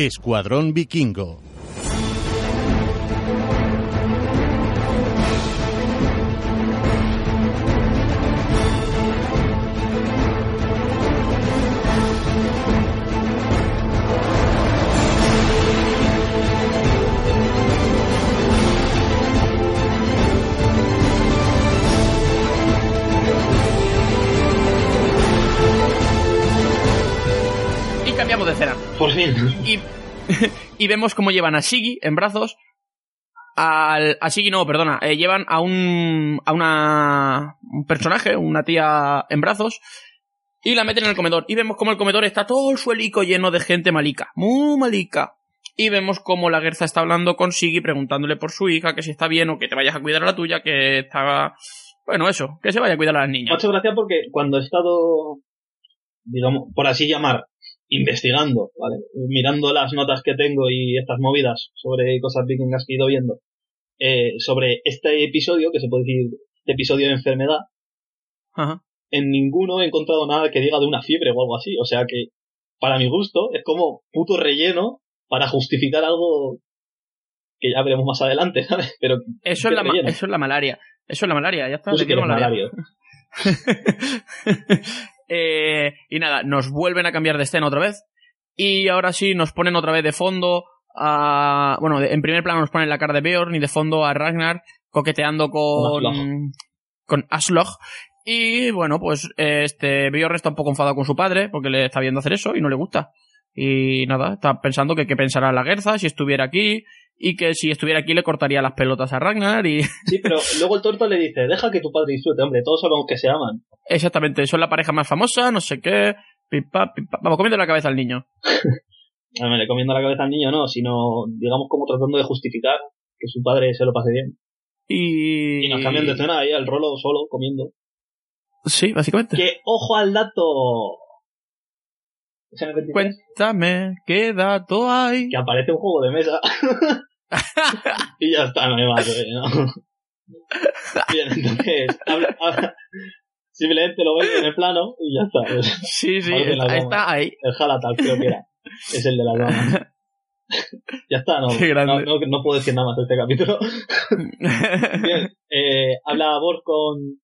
S5: Escuadrón Vikingo.
S3: Por fin.
S2: Y y vemos cómo llevan a Shiggy en brazos. Al, a Shiggy no, perdona. eh, llevan a un, a una, un personaje, una tía en brazos. Y la meten en el comedor. Y vemos como el comedor está todo el suelico lleno de gente malica. Muy malica. Y vemos como la Gerza está hablando con Shiggy preguntándole por su hija, que si está bien o que te vayas a cuidar a la tuya, que está... Bueno, eso, que se vaya a cuidar a las
S3: Me ha
S2: niñas.
S3: hecho gracia porque cuando he estado, digamos, por así llamar, investigando, ¿vale? Mirando las notas que tengo y estas movidas sobre cosas vikingas que he ido viendo, eh, sobre este episodio, que se puede decir este episodio de enfermedad,
S2: Ajá.
S3: en ninguno he encontrado nada que diga de una fiebre o algo así. O sea que, para mi gusto, es como puto relleno para justificar algo que ya veremos más adelante, ¿sabes? Pero
S2: Eso es, la,
S3: relleno.
S2: eso es la malaria. Eso es la malaria, ya está.
S3: eres
S2: malaria. Eh, y nada, nos vuelven a cambiar de escena otra vez. Y ahora sí, nos ponen otra vez de fondo a... Bueno, en primer plano nos ponen la cara de Beorn y de fondo a Ragnar coqueteando con...
S3: Con
S2: Con Aslog. Y bueno, pues este Beorn está un poco enfadado con su padre porque le está viendo hacer eso y no le gusta. Y nada, está pensando que qué pensará la Gerza si estuviera aquí y que si estuviera aquí le cortaría las pelotas a Ragnar y
S3: Sí, pero luego el torto le dice, deja que tu padre disfrute, hombre, todos sabemos que se aman.
S2: exactamente, son la pareja más famosa, no sé qué, pipa, pipa. vamos comiendo la cabeza al niño.
S3: A ver, le comiendo la cabeza al niño no, sino, digamos, como tratando de justificar que su padre se lo pase bien.
S2: Y...
S3: Y nos cambian de escena ahí al rolo solo, comiendo.
S2: Sí, básicamente.
S3: ¡Que ojo al dato! ¿Es en el 23?
S2: Cuéntame, ¿qué dato hay?
S3: Que aparece un juego de mesa. y ya está, no hay más, eh, ¿no? Bien, entonces, habla- habla- simplemente lo veis en el plano y ya está. Es
S2: Sí, sí,
S3: la
S2: está, ahí.
S3: el Halatal, creo que era. Es el de la dama. ya está, no, no, no, no puedo decir nada más de este capítulo. Bien, eh, habla Borg con,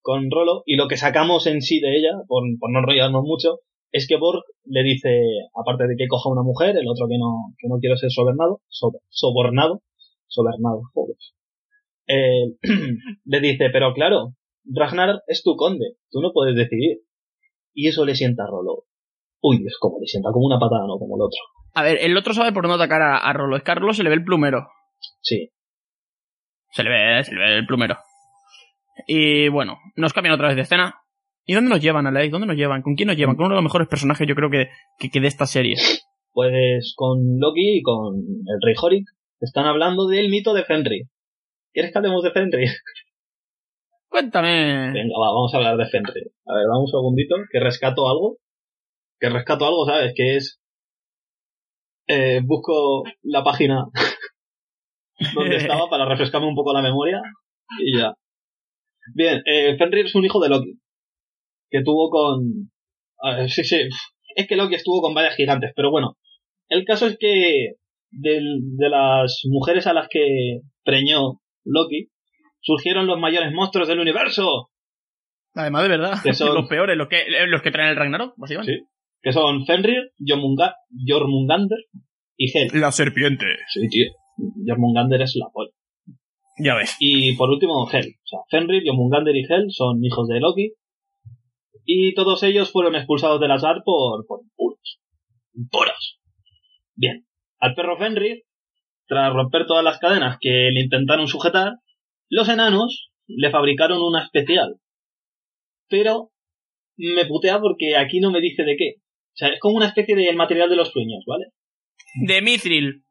S3: con Rolo y lo que sacamos en sí de ella, por, por no enrollarnos mucho, es que Borg le dice, aparte de que coja una mujer, el otro que no, que no quiero ser sobernado, so- sobornado, sobernado, joder. Eh, le dice, pero claro, Ragnar es tu conde, tú no puedes decidir. Y eso le sienta a Rolo. Uy, es como le sienta, como una patada, no como el otro.
S2: A ver, el otro sabe por dónde atacar a, a Rolo. Es que a Rolo se le ve el plumero.
S3: Sí,
S2: Se le ve, se le ve el plumero. Y bueno, nos cambian otra vez de escena. ¿Y dónde nos llevan, Alex? ¿Dónde nos llevan? ¿Con quién nos llevan? Con uno de los mejores personajes, yo creo que, que, que de esta serie.
S3: Pues con Loki y con el rey Horik están hablando del mito de Fenrir. ¿Quieres que hablemos de Fenrir?
S2: Cuéntame.
S3: Venga, va, vamos a hablar de Fenrir. A ver, vamos un segundito, que rescato algo. Que rescato algo, ¿sabes? Que es... Eh, busco la página donde estaba para refrescarme un poco la memoria y ya. Bien, eh, Fenrir es un hijo de Loki. Que tuvo con... sí, sí. Es que Loki estuvo con varias gigantes, pero bueno. El caso es que del- de las mujeres a las que preñó Loki, surgieron los mayores monstruos del universo.
S2: Además, de verdad.
S3: Que son-
S2: Los peores, los que, los que traen el Ragnarok, básicamente.
S3: Sí. Que son Fenrir, Jormunga- Jormungander y Hel.
S2: La serpiente.
S3: Sí, tío. Jormungander es la polla.
S2: Ya ves.
S3: Y por último, Hel. O sea, Fenrir, Jormungander y Hel son hijos de Loki. Y todos ellos fueron expulsados del Asgard por, por puros. Puros. Bien. Al perro Fenrir, tras romper todas las cadenas que le intentaron sujetar, los enanos le fabricaron una especial. Pero me putea porque aquí no me dice de qué. O sea, es como una especie de el material de los sueños, ¿vale?
S2: De Mithril.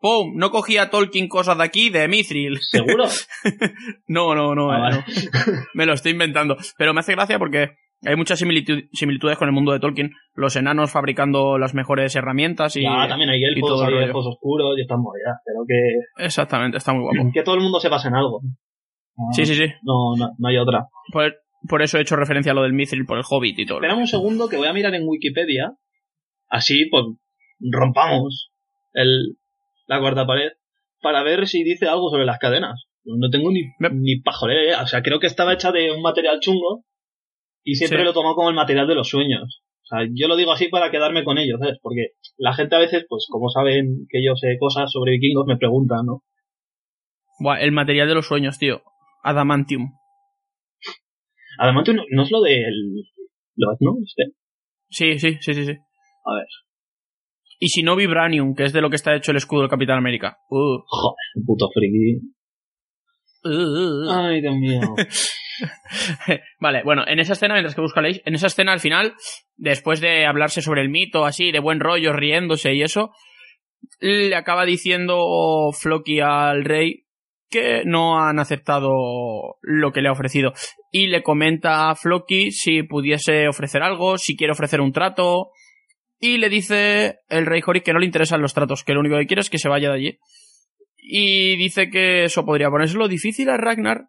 S2: ¡Pum! No cogía Tolkien cosas de aquí, de Mithril.
S3: ¿Seguro?
S2: No, no, no.
S3: Ah,
S2: eh,
S3: vale.
S2: no. Me lo estoy inventando. Pero me hace gracia porque hay muchas similitu- similitudes con el mundo de Tolkien. Los enanos fabricando las mejores herramientas y...
S3: ya, también hay elfos, hay elfos oscuros y están movidas, pero que,
S2: Exactamente, está muy guapo.
S3: que todo el mundo se pase en algo. No,
S2: Sí, sí, sí.
S3: No, no, no hay otra.
S2: Por, por eso he hecho referencia a lo del Mithril, por el Hobbit y todo.
S3: Esperamos un segundo que voy a mirar en Wikipedia. Así, pues, rompamos el, la cuarta pared para ver si dice algo sobre las cadenas. No tengo ni, ni pajolera. O sea, creo que estaba hecha de un material chungo y siempre
S2: Sí.
S3: lo he tomado como el material de los sueños. O sea, yo lo digo así para quedarme con ellos, ¿sabes? Porque la gente a veces, pues, como saben que yo sé cosas sobre vikingos, me preguntan, ¿no?
S2: Buah, el material de los sueños, tío. Adamantium.
S3: No, no es lo del... Lo, ¿no? Este.
S2: Sí, sí, sí, sí, sí.
S3: A ver.
S2: Y si no, Vibranium, que es de lo que está hecho el escudo del Capitán América. Uh.
S3: Joder, puto friki.
S2: Uh, uh, uh.
S3: Ay, Dios mío.
S2: Vale, bueno, en esa escena, mientras que busca Leish, en esa escena al final, después de hablarse sobre el mito, así, de buen rollo, riéndose y eso, le acaba diciendo Floki al rey que no han aceptado lo que le ha ofrecido. Y le comenta a Floki si pudiese ofrecer algo, si quiere ofrecer un trato. Y le dice el rey Horik que no le interesan los tratos, que lo único que quiere es que se vaya de allí. Y dice que eso podría ponérselo difícil a Ragnar.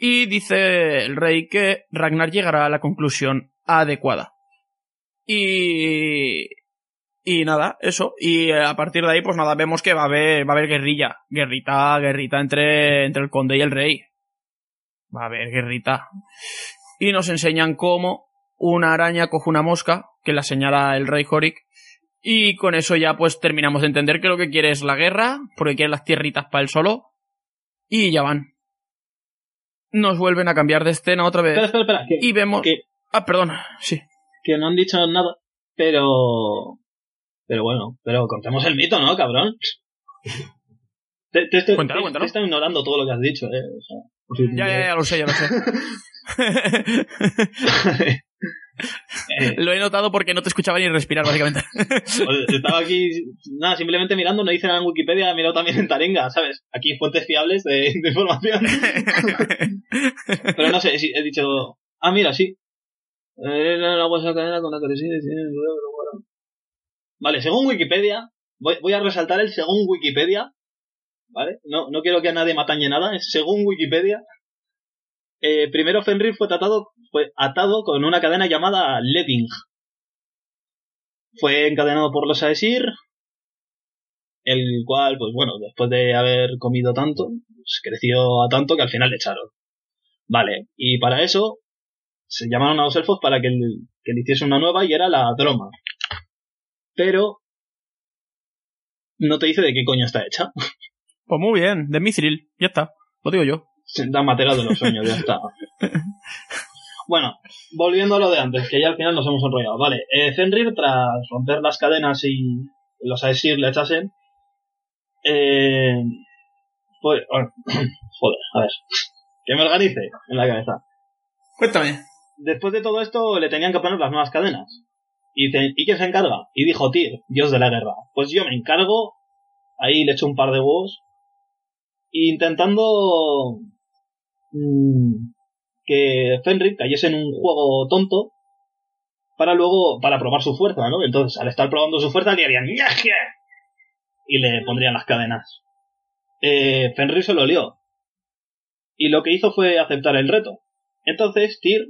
S2: Y dice el rey que Ragnar llegará a la conclusión adecuada. Y. Y nada, eso. Y a partir de ahí, pues nada, vemos que va a haber, va a haber guerrilla. Guerrita, guerrita entre, entre el conde y el rey. Va a haber guerrita. Y nos enseñan cómo una araña coge una mosca, que la señala el rey Horik. Y con eso ya pues terminamos de entender que lo que quiere es la guerra, porque quiere las tierritas para él solo. Y ya van. Nos vuelven a cambiar de escena otra vez.
S3: Espera, espera, espera. Que,
S2: Y vemos...
S3: que,
S2: Ah, perdón, sí.
S3: que no han dicho nada, pero. Pero bueno, pero contemos el mito, ¿no, cabrón? Te, te, estoy-
S2: Cuéntalo,
S3: te-
S2: cuéntalo.
S3: te estoy ignorando todo lo que has dicho, eh. O sea,
S2: Ya, ya, ya lo sé, ya lo sé.
S3: Eh,
S2: lo he notado porque no te escuchaba ni respirar, básicamente.
S3: Pues estaba aquí, nada, simplemente mirando, no dice nada en Wikipedia, he mirado también en Taringa, ¿sabes? Aquí fuentes fiables de, de información. Pero no sé, he dicho, ah, mira, sí. Vale, según Wikipedia, voy, voy a resaltar el según Wikipedia, ¿vale? No, no quiero que a nadie matañe nada, es según Wikipedia. Eh, primero Fenrir fue tratado, fue atado con una cadena llamada Ledding. Fue encadenado por los Aesir, el cual, pues bueno, después de haber comido tanto, pues creció a tanto que al final le echaron. Vale, y para eso se llamaron a los elfos para que, el- que le hiciese una nueva y era la Droma. Pero no te dice de qué coño está hecha.
S2: Pues muy bien, de Mithril, ya está. Lo digo yo.
S3: Se da matera de los sueños, ya está. Bueno, volviendo a lo de antes, que ya al final nos hemos enrollado. Vale, eh, Fenrir, tras romper las cadenas y los Aesir le echasen, eh, pues, bueno, joder, a ver, que me organice en la cabeza.
S2: Cuéntame.
S3: Después de todo esto, le tenían que poner las nuevas cadenas. Y dice, ¿y quién se encarga? Y dijo Tyr, dios de la guerra. Pues yo me encargo, ahí le echo un par de huevos, intentando mm, que Fenrir cayese en un juego tonto para luego, para probar su fuerza, ¿no? Entonces, al estar probando su fuerza, le harían "Yaje", y le pondrían las cadenas. Eh, Fenrir se lo lió. Y lo que hizo fue aceptar el reto. Entonces, Tyr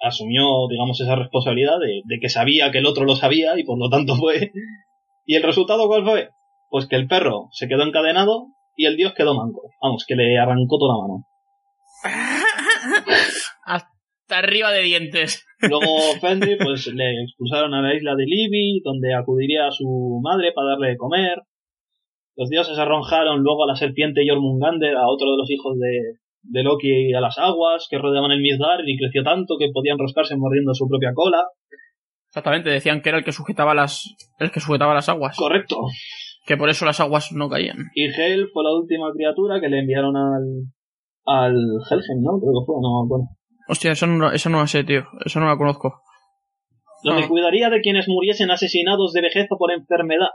S3: asumió, digamos, esa responsabilidad de, que sabía que el otro lo sabía y por lo tanto fue. ¿Y el resultado cuál fue? Pues que el perro se quedó encadenado y el dios quedó manco. Vamos, que le arrancó toda la mano.
S2: Hasta arriba de dientes.
S3: Luego Fenrir, pues le expulsaron a la isla de Libby, donde acudiría a su madre para darle de comer. Los dioses arrojaron luego a la serpiente Jormungander, a otro de los hijos de, de Loki, a las aguas que rodeaban el Midgard y creció tanto que podía enroscarse mordiendo su propia cola.
S2: Exactamente, decían que era el que sujetaba las, el que sujetaba las aguas.
S3: Correcto.
S2: Que por eso las aguas no caían.
S3: Y Hel fue la última criatura que le enviaron al, al Helgen, ¿no? Creo que fue, no me acuerdo.
S2: Hostia, eso no, eso no la sé, tío. Eso no la conozco.
S3: Donde
S2: Ah.
S3: cuidaría de quienes muriesen asesinados de vejez o por enfermedad.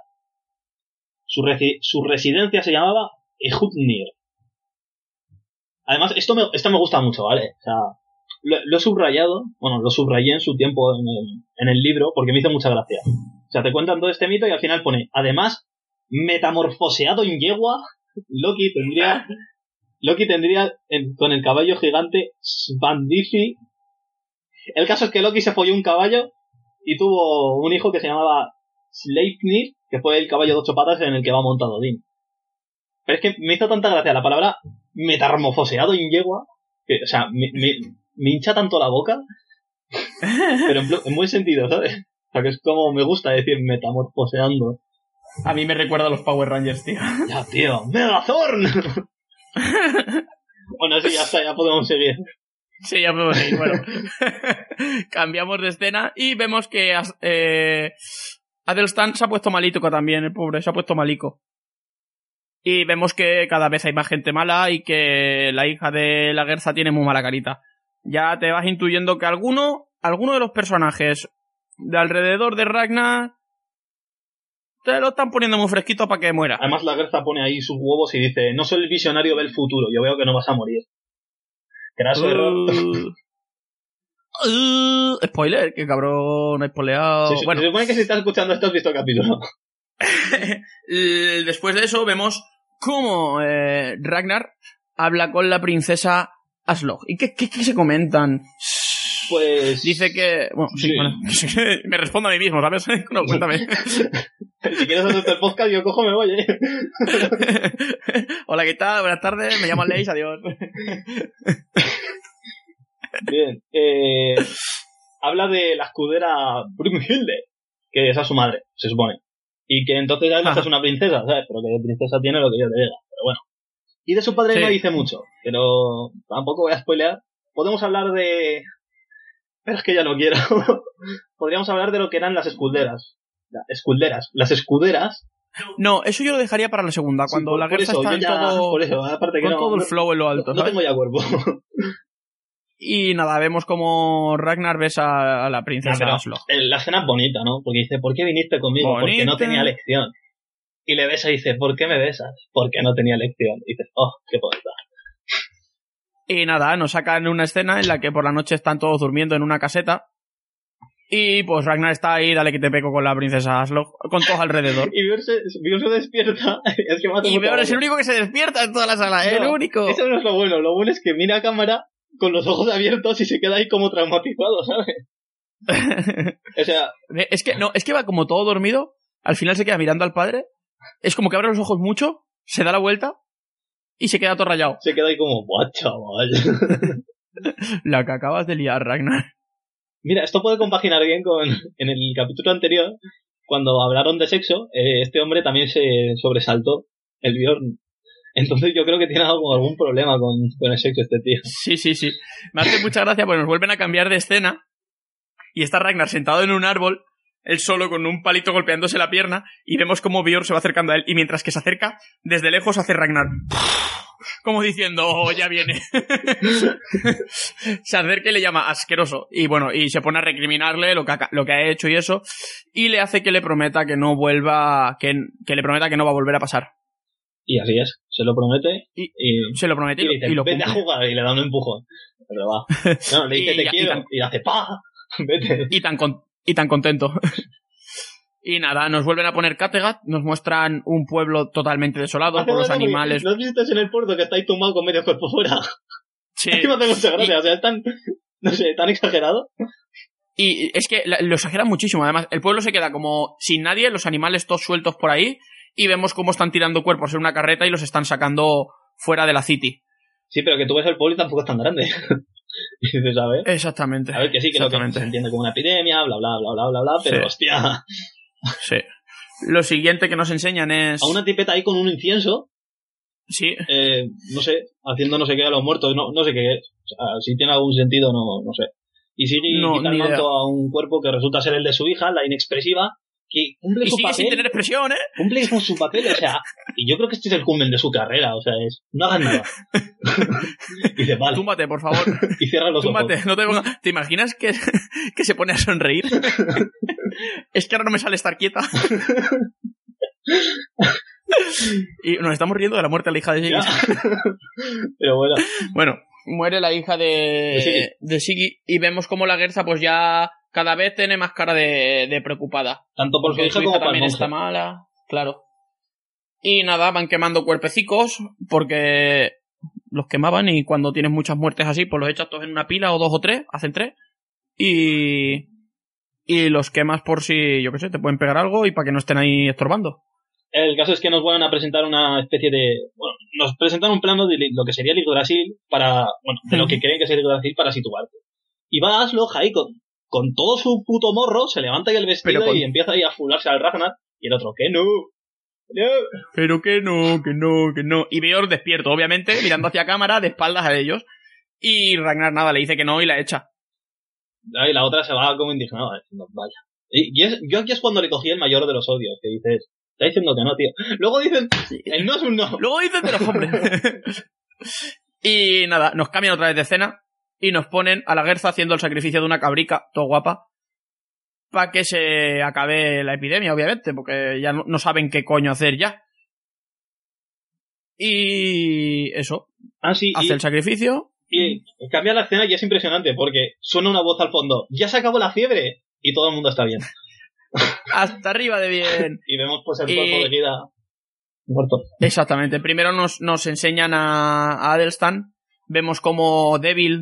S3: Su, resi- su residencia se llamaba Ejutnir. Además, esto me, esto me gusta mucho, ¿vale? O sea, lo, lo he subrayado, bueno, lo subrayé en su tiempo en el, en el libro porque me hizo mucha gracia. O sea, te cuentan todo este mito y al final pone, además, metamorfoseado en yegua, Loki tendría, Loki tendría en- con el caballo gigante Svandifi. El caso es que Loki se folló un caballo y tuvo un hijo que se llamaba Sleipnir, que fue el caballo de ocho patas en el que va montado Odín. Pero es que me hizo tanta gracia la palabra metamorfoseado en yegua, que, o sea, me, me- me hincha tanto la boca, pero en, en buen sentido, ¿sabes? O sea, que es como me gusta decir metamorfoseando.
S2: A mí me recuerda a los Power Rangers, tío.
S3: Ya, tío, ¡Megazorn! bueno, sí, ya está, ya podemos seguir.
S2: Sí, ya podemos ir. Bueno, cambiamos de escena y vemos que eh, Adelstan se ha puesto malito también, el pobre, se ha puesto malico. Y vemos que cada vez hay más gente mala y que la hija de la Gerza tiene muy mala carita. Ya te vas intuyendo que alguno, alguno de los personajes de alrededor de Ragnar te lo están poniendo muy fresquito para que muera.
S3: Además, la Gerza pone ahí sus huevos y dice: No soy el visionario del futuro, yo veo que no vas a morir. Graso error.
S2: Uh, uh, spoiler, que cabrón, he spoileado.
S3: Se-
S2: bueno,
S3: se supone que si estás escuchando esto has visto el capítulo.
S2: después de eso vemos cómo eh, Ragnar habla con la princesa Aslog. ¿Y qué, qué, qué se comentan?
S3: Pues.
S2: Dice que... Bueno, sí,
S3: Sí.
S2: bueno, me respondo a mí mismo, ¿sabes? No, cuéntame.
S3: Si quieres hacerte el podcast, yo cojo, me voy, ¿eh?
S2: Hola, ¿qué tal? Buenas tardes, me llamo Leis, adiós.
S3: Bien. Eh, habla de la escudera Brunhilde, que esa es su madre, se supone. Y que entonces además
S2: Ajá.
S3: es una princesa, ¿sabes? Pero que de princesa tiene lo que yo te diga, pero bueno. Y de su padre
S2: Sí.
S3: no dice mucho, pero tampoco voy a spoilear. Podemos hablar de... Pero es que ya no quiero. Podríamos hablar de lo que eran las escuderas. Las escuderas. Las escuderas.
S2: No, eso yo lo dejaría para la segunda, cuando
S3: Sí, por-
S2: la Gerza
S3: eso,
S2: está en
S3: ya-
S2: todo,
S3: Por eso, aparte que
S2: con
S3: no,
S2: todo el
S3: no-
S2: flow en lo alto,
S3: no
S2: ¿sabes?
S3: tengo ya cuerpo.
S2: Y nada, vemos como Ragnar besa a la princesa Aslog.
S3: Eh, La escena es bonita, ¿no? Porque dice, ¿por qué viniste conmigo? Porque no tenía elección. Y le besa y dice, ¿por qué me besas? Porque no tenía elección. Y dices, oh, qué poeta.
S2: Y nada, nos sacan una escena en la que por la noche están todos durmiendo en una caseta. Y pues Ragnar está ahí, dale que te peco con la princesa Aslog, con todos alrededor.
S3: Y Bior se, se despierta. es que
S2: Y Beor es el único que se despierta en toda la sala, ¿eh? el único.
S3: Eso no es lo bueno. Lo bueno es que mira a cámara con los ojos abiertos y se queda ahí como traumatizado, ¿sabes? O sea,
S2: es que no, es que va como todo dormido, al final se queda mirando al padre, es como que abre los ojos mucho, se da la vuelta y se queda todo rayado.
S3: se queda ahí como, ¡buah, chaval!
S2: La que acabas de liar, Ragnar.
S3: Mira, esto puede compaginar bien con en el capítulo anterior, cuando hablaron de sexo, eh, este hombre también se sobresaltó, el Bjorn. Entonces yo creo que tiene algo, algún problema con, con el sexo este tío.
S2: Sí, sí, sí. Me hace mucha gracia porque nos vuelven a cambiar de escena y está Ragnar sentado en un árbol, él solo con un palito golpeándose la pierna y vemos cómo Bior se va acercando a él y mientras que se acerca, desde lejos hace Ragnar. Como diciendo, oh, ya viene. se acerca y le llama asqueroso. Y bueno, y se pone a recriminarle lo que ha, lo que ha hecho y eso. Y le hace que le prometa que no vuelva, que, que le prometa que no va a volver a pasar.
S3: Y así es, se lo promete
S2: Y-
S3: y,
S2: Se lo promete
S3: y le
S2: lo-
S3: dice,
S2: y lo
S3: vete a jugar y le da un empujón. Pero va. No, le dice
S2: Y
S3: te
S2: y tan-
S3: y hace pa, vete.
S2: y tan, con- y tan contento. y nada, nos vuelven a poner Kattegat, nos muestran un pueblo totalmente desolado por los animales.
S3: ¿No visto en el puerto que está ahí tumbado con medio cuerpo fuera?
S2: Sí.
S3: Mucha gracia, o sea, es tan, no sé, tan exagerado.
S2: Y es que lo exageran muchísimo. Además, el pueblo se queda como sin nadie, los animales todos sueltos por ahí, y vemos cómo están tirando cuerpos en una carreta y los están sacando fuera de la city.
S3: Sí, pero que tú ves el pueblo y tampoco es tan grande. y dices, a ver,
S2: Exactamente.
S3: a ver que sí, que lo que se entiende como una epidemia, bla, bla, bla, bla, bla, bla, pero
S2: Sí.
S3: hostia,
S2: Sí. Lo siguiente que nos enseñan es.
S3: a una tipeta ahí con un incienso,
S2: Sí.
S3: eh, no sé, haciendo no sé qué a los muertos, no, no sé qué es. O sea, si tiene algún sentido, no, no sé. Y sigue
S2: No,
S3: quita el
S2: idea.
S3: a un cuerpo que resulta ser el de su hija, la inexpresiva, que cumple
S2: Y
S3: su
S2: sigue
S3: papel.
S2: sin tener expresión, ¿eh?
S3: cumple con su papel, o sea, y yo creo que este es el cummen de su carrera, o sea, es, no hagas nada. y dice, vale,
S2: por favor.
S3: y cierra los ojos.
S2: No te ponga- ¿Te imaginas que, que se pone a sonreír? es que ahora no me sale estar quieta. y nos estamos riendo de la muerte de la hija de. Siggy.
S3: Pero bueno,
S2: Bueno, muere la hija
S3: De
S2: de
S3: Siggy
S2: y vemos como la Gerza pues ya cada vez tiene más cara de, de preocupada.
S3: tanto por su
S2: Porque
S3: hija
S2: su
S3: como
S2: hija
S3: para el
S2: también está mala, claro. Y nada, van quemando cuerpecicos porque los quemaban y cuando tienes muchas muertes así, pues los echas todos en una pila o dos o tres, hacen tres. Y, y los quemas por si, yo qué sé, te pueden pegar algo y para que no estén ahí estorbando.
S3: El caso es que nos vuelven a presentar una especie de. Bueno, nos presentan un plano de lo que sería el Yggdrasil para. Bueno, de lo que creen que es el Yggdrasil para situarte. Y va Aslo ahí con, todo su puto morro, se levanta ahí el vestido
S2: Pero con-
S3: y empieza ahí a fularse al Ragnar. Y el otro, que no. No.
S2: Pero que no, que no, que no. Y Beor despierto, obviamente, mirando hacia cámara, de espaldas a ellos. Y Ragnar nada, le dice que no y la echa.
S3: Y la otra se va como indignada, diciendo, vaya. Y, y es, yo aquí es cuando le cogí el mayor de los odios, que dices, está diciendo que no, tío. Luego dicen, el no es un no.
S2: Luego dicen de los hombres. y nada, nos cambian otra vez de escena y nos ponen a la Gerza haciendo el sacrificio de una cabrica, todo guapa, para que se acabe la epidemia, obviamente, porque ya no, no saben qué coño hacer ya. Y eso,
S3: Ah, sí,
S2: hace
S3: y,
S2: el sacrificio.
S3: y cambia la escena y es impresionante porque suena una voz al fondo, ya se acabó la fiebre y todo el mundo está bien.
S2: Hasta arriba de bien.
S3: Y vemos pues el
S2: Y-
S3: cuerpo de Guida muerto.
S2: Exactamente. Primero nos, nos enseñan a, a Adelstan. Vemos como débil,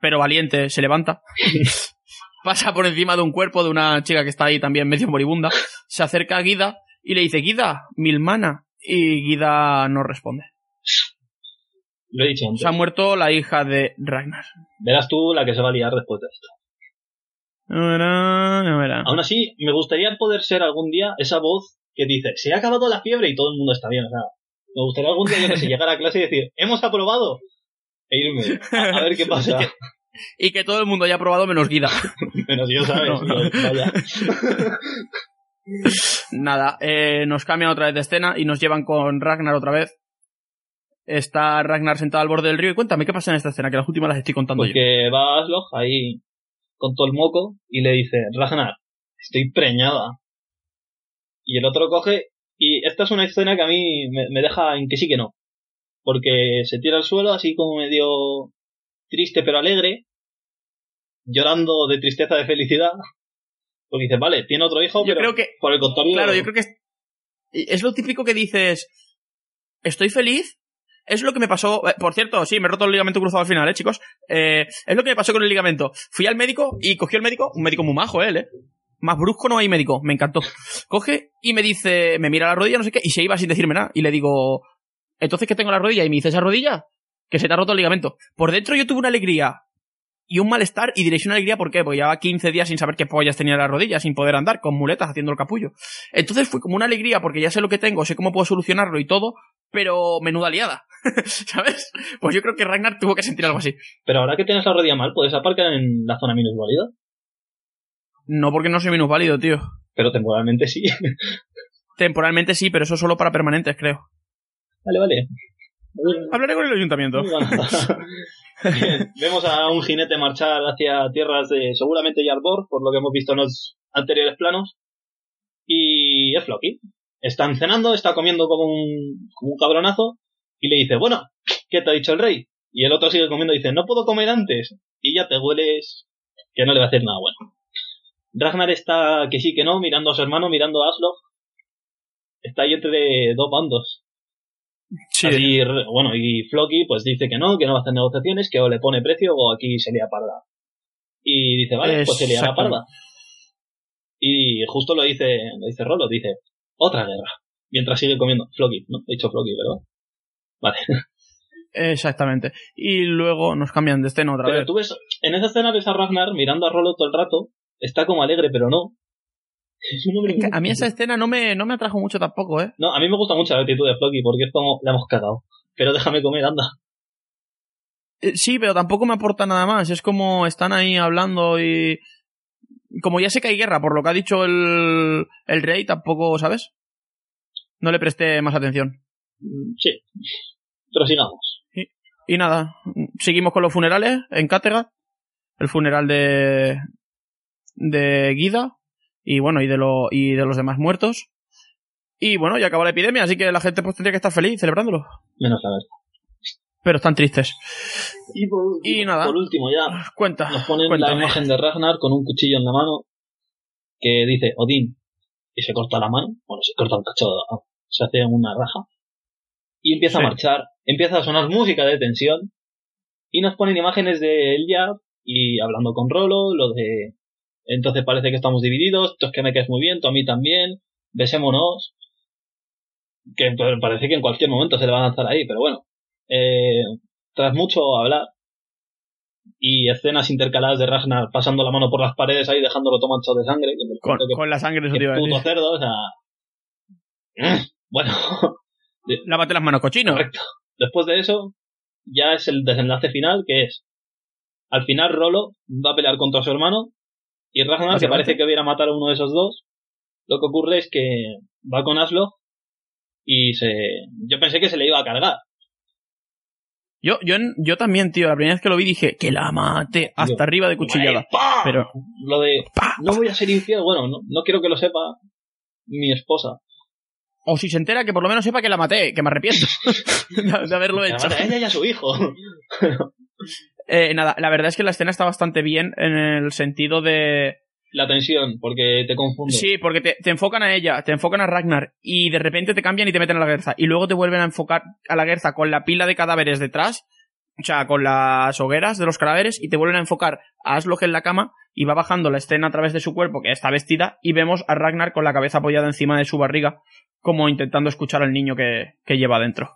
S2: pero valiente, se levanta. Pasa por encima de un cuerpo de una chica que está ahí también medio moribunda. Se acerca a Guida y le dice, Guida, mi hermana. Y Guida no responde.
S3: Lo he dicho antes.
S2: Se ha muerto la hija de Ragnar.
S3: Verás tú la que se va a liar después de esto.
S2: No verá, no verá.
S3: Aún así, me gustaría poder ser algún día esa voz que dice, se ha acabado la fiebre y todo el mundo está bien. O sea, me gustaría algún día yo que se a clase y decir, hemos aprobado. E irme a, a ver qué pasa.
S2: Y que todo el mundo haya probado menos Guida.
S3: Menos yo, ¿sabes?
S2: No, no.
S3: Vaya.
S2: Nada, eh, nos cambian otra vez de escena y nos llevan con Ragnar otra vez. Está Ragnar sentado al borde del río. Y cuéntame, ¿qué pasa en esta escena? Que las últimas las estoy contando yo.
S3: Porque va Aslog ahí con todo el moco y le dice, Ragnar, estoy preñada. Y el otro coge, y esta es una escena que a mí me, me deja en que sí que no. Porque se tira al suelo así como medio triste pero alegre, llorando de tristeza de felicidad. Porque dice, vale, tiene otro hijo,
S2: Yo
S3: pero
S2: creo que,
S3: por el contrario...
S2: claro, yo creo que es, es lo típico que dices, estoy feliz. Es lo que me pasó, eh, por cierto, sí, me he roto el ligamento cruzado al final, eh, chicos. Eh, es lo que me pasó con el ligamento. Fui al médico y cogió el médico, un médico muy majo, él, eh. Más brusco no hay médico, me encantó. Coge y me dice, me mira la rodilla, no sé qué, y se iba sin decirme nada. Y le digo, entonces, ¿qué tengo en la rodilla? Y me dice, ¿esa rodilla? Que se te ha roto el ligamento. Por dentro yo tuve una alegría y un malestar, y diréis una alegría, ¿por qué? Porque llevaba 15 días sin saber qué pollas tenía en la rodilla, sin poder andar, con muletas, haciendo el capullo. Entonces fue como una alegría, porque ya sé lo que tengo, sé cómo puedo solucionarlo y todo, pero menuda liada. ¿Sabes? Pues yo creo que Ragnar tuvo que sentir algo así.
S3: Pero ahora que tienes la rodilla mal, puedes aparcar en la zona minusválida.
S2: No porque no soy minusválido, tío.
S3: Pero temporalmente sí.
S2: Temporalmente sí, pero eso solo para permanentes, creo.
S3: Vale, vale.
S2: Hablaré con el ayuntamiento.
S3: Bien, Vemos a un jinete marchar hacia tierras de seguramente Yarbor, por lo que hemos visto en los anteriores planos. Y es Floki. Están cenando, está comiendo como un, como un cabronazo. Y le dice, bueno, ¿qué te ha dicho el rey? Y el otro sigue comiendo y dice, no puedo comer antes. Y ya te hueles que no le va a hacer nada bueno. Ragnar está que sí que no, mirando a su hermano, mirando a Aslog. Está ahí entre dos bandos.
S2: Sí.
S3: Así, bueno, y Floki pues dice que no, que no va a hacer negociaciones, que o le pone precio o aquí se lía parda. Y dice, vale, pues se liará
S2: Exactamente.
S3: parda. Y justo lo dice, lo dice Rolo, dice, otra guerra. Mientras sigue comiendo Floki, ¿no? He dicho Floki, ¿verdad? Vale.
S2: Exactamente. Y luego nos cambian de escena otra
S3: Pero
S2: vez.
S3: tú ves, en esa escena ves a Ragnar mirando a Rolo todo el rato, está como alegre, pero no. Es un hombre
S2: Es que
S3: muy-
S2: a mí esa escena no me, no me atrajo mucho tampoco, ¿eh?
S3: No, a mí me gusta mucho la actitud de Floki porque es como, la hemos cagado. Pero déjame comer, anda.
S2: Eh, Sí, pero tampoco me aporta nada más. Es como están ahí hablando y... Como ya sé que hay guerra, por lo que ha dicho el, el rey, tampoco, ¿sabes? No le presté más atención.
S3: Mm, Sí. Pero sigamos.
S2: Y nada, seguimos con los funerales en Kattegat. El funeral de... de Guida. Y bueno, y de, lo, y de los demás muertos. Y bueno, ya acabó la epidemia, así que la gente pues tendría que estar feliz celebrándolo.
S3: Menos la verdad.
S2: Pero están tristes.
S3: Y por
S2: Y nada.
S3: por último ya,
S2: Cuenta.
S3: nos ponen la imagen de Ragnar con un cuchillo en la mano que dice Odín y se corta la mano. Bueno, se corta un cacho, ¿no? se hace una raja. Y empieza
S2: Sí.
S3: a marchar, empieza a sonar música de tensión y nos ponen imágenes de él ya y hablando con Rolo, lo de entonces parece que estamos divididos, tú es que me caes muy bien, tú a mí también, besémonos. Que pa- parece que en cualquier momento se le va a lanzar ahí, pero bueno. Eh, tras mucho hablar y escenas intercaladas de Ragnar pasando la mano por las paredes ahí dejándolo todo manchado de sangre,
S2: Con,
S3: que,
S2: con la sangre, eso te iba a
S3: puto cerdo, o sea... Bueno,
S2: Lávate las manos, cochino.
S3: correcto. Después de eso, ya es el desenlace final, que es, al final Rolo va a pelear contra su hermano Y Ragnar, que parece que hubiera matado a uno de esos dos, lo que ocurre es que va con Aslo y se... Yo pensé que se le iba a cargar.
S2: Yo, yo, yo también, tío, la primera vez que lo vi dije que la mate hasta arriba de cuchillada. Pero,
S3: Lo de... No voy a ser infiel. Bueno, no, no quiero que lo sepa mi esposa.
S2: O si se entera, que por lo menos sepa que la maté, que me arrepiento de, haberlo hecho.
S3: ella y a su hijo.
S2: Eh, nada, la verdad es que la escena está bastante bien en el sentido de...
S3: La tensión, porque te confundo.
S2: Sí, porque te, te enfocan a ella, te enfocan a Ragnar y de repente te cambian y te meten a la Guerza. Y luego te vuelven a enfocar a la Guerza con la pila de cadáveres detrás, o sea, con las hogueras de los cadáveres y te vuelven a enfocar a Aslog en la cama y va bajando la escena a través de su cuerpo, que está vestida, y vemos a Ragnar con la cabeza apoyada encima de su barriga, como intentando escuchar al niño que, que lleva dentro.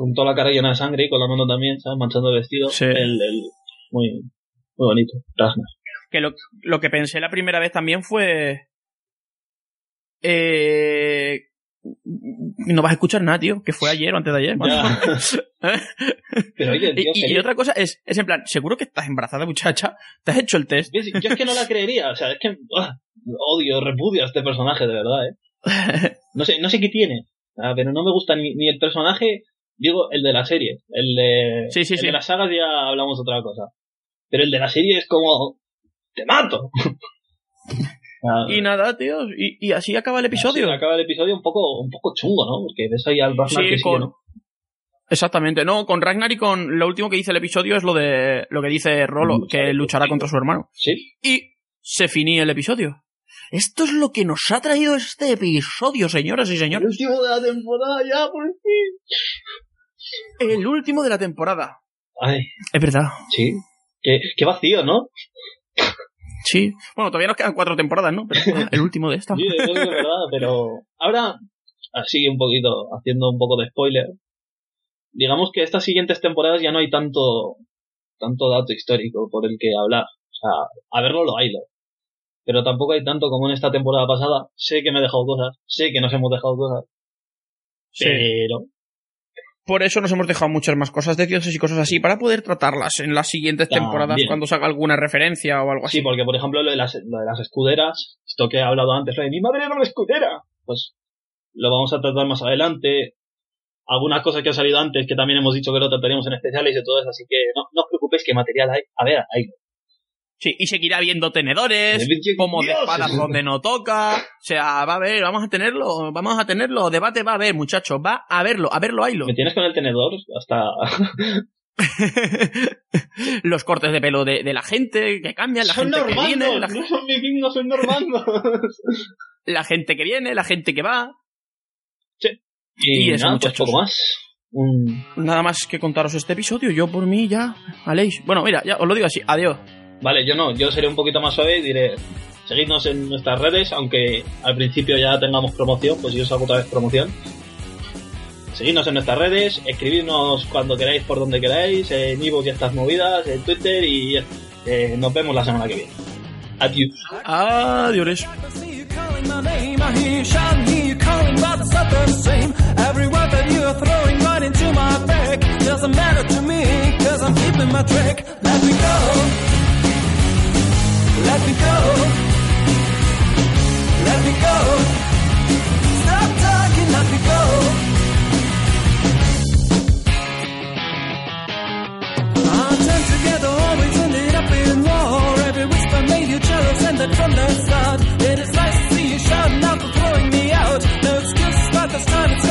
S3: Con toda la cara llena de sangre y con la mano también, ¿sabes? Manchando el vestido.
S2: Sí.
S3: El, el- muy, muy bonito. Ragnar.
S2: Que lo, lo que pensé la primera vez también fue. Eh. No vas a escuchar nada, tío, que fue ayer o antes de ayer.
S3: Pero oye, tío,
S2: y, y- y otra cosa es, es en plan, ¿seguro que estás embarazada, muchacha? ¿Te has hecho el test?
S3: Yo, yo es que no la creería, o sea, es que ah, odio, repudio a este personaje, de verdad, ¿eh? No sé, no sé qué tiene, ah, pero no me gusta ni, ni el personaje, digo, el de la serie. El de,
S2: Sí, sí,
S3: el
S2: sí.
S3: de las sagas ya hablamos otra cosa. Pero el de la serie es como, te mato. Ah,
S2: y nada, tío, y, y así acaba el episodio.
S3: acaba el episodio un poco, un poco chungo, ¿no? Porque ves ahí al Ragnar
S2: Sí,
S3: que sigue,
S2: con-
S3: ¿no?
S2: Exactamente, no, con Ragnar y con lo último que dice el episodio es lo de lo que dice Rolo,
S3: Mm,
S2: que luchará contra su hermano.
S3: Sí.
S2: Y se finí el episodio. Esto es lo que nos ha traído este episodio, señoras y señores.
S3: último de la temporada ya, por fin.
S2: El último de la temporada.
S3: Ay,
S2: Es verdad.
S3: sí. Qué, qué vacío, ¿no?
S2: Sí. Bueno, todavía nos quedan cuatro temporadas, ¿no? Pero el último de esta.
S3: Sí, es verdad, pero ahora, así un poquito, haciendo un poco de spoiler, digamos que estas siguientes temporadas ya no hay tanto, tanto dato histórico por el que hablar. O sea, a verlo lo hay. Pero tampoco hay tanto como en esta temporada pasada. Sé que me he dejado cosas, sé que nos hemos dejado cosas,
S2: Sí.
S3: pero
S2: Por eso nos hemos dejado muchas más cosas de dioses y cosas así para poder tratarlas en las siguientes temporadas cuando salga alguna referencia o algo así.
S3: sí, porque por ejemplo lo de, las, lo de las escuderas, esto que he hablado antes, lo de mi madre era una escudera, pues lo vamos a tratar más adelante. Algunas cosas que han salido antes que también hemos dicho que lo trataríamos en especiales y todo eso, así que no, no os preocupéis que material hay. A ver, hay.
S2: Sí, y seguirá habiendo tenedores, como de espadas donde no toca. O sea, va a haber, vamos a tenerlo, vamos a tenerlo. Debate va a haber, muchachos, va a verlo, a verlo, haylo.
S3: Me tienes con el tenedor hasta...
S2: Los cortes de pelo de, de la gente que cambian, la
S3: son
S2: gente que viene, la,
S3: no son vikingos, son normandos.
S2: la gente que viene, la gente que va.
S3: y
S2: Y eso,
S3: nada, pues
S2: muchachos.
S3: poco más. Un-
S2: Nada más que contaros este episodio. Yo por mí ya, Aleix. Bueno, mira, ya os lo digo así. Adiós.
S3: Vale, yo no, yo seré un poquito más suave y diré, seguidnos en nuestras redes, aunque al principio ya tengamos promoción, pues yo os hago otra vez promoción. Seguidnos en nuestras redes, escribidnos cuando queráis, por donde queráis, en iVoox y estas movidas, en Twitter y eh, nos vemos la semana que viene. Adiós.
S2: Adiós.
S6: My Let me go. Let me go. Stop talking, let me go. Our time together always ended up in war. Every whisper made you jealous and then from the start. It is nice to see you shouting out for throwing me out. No excuse, but this time it's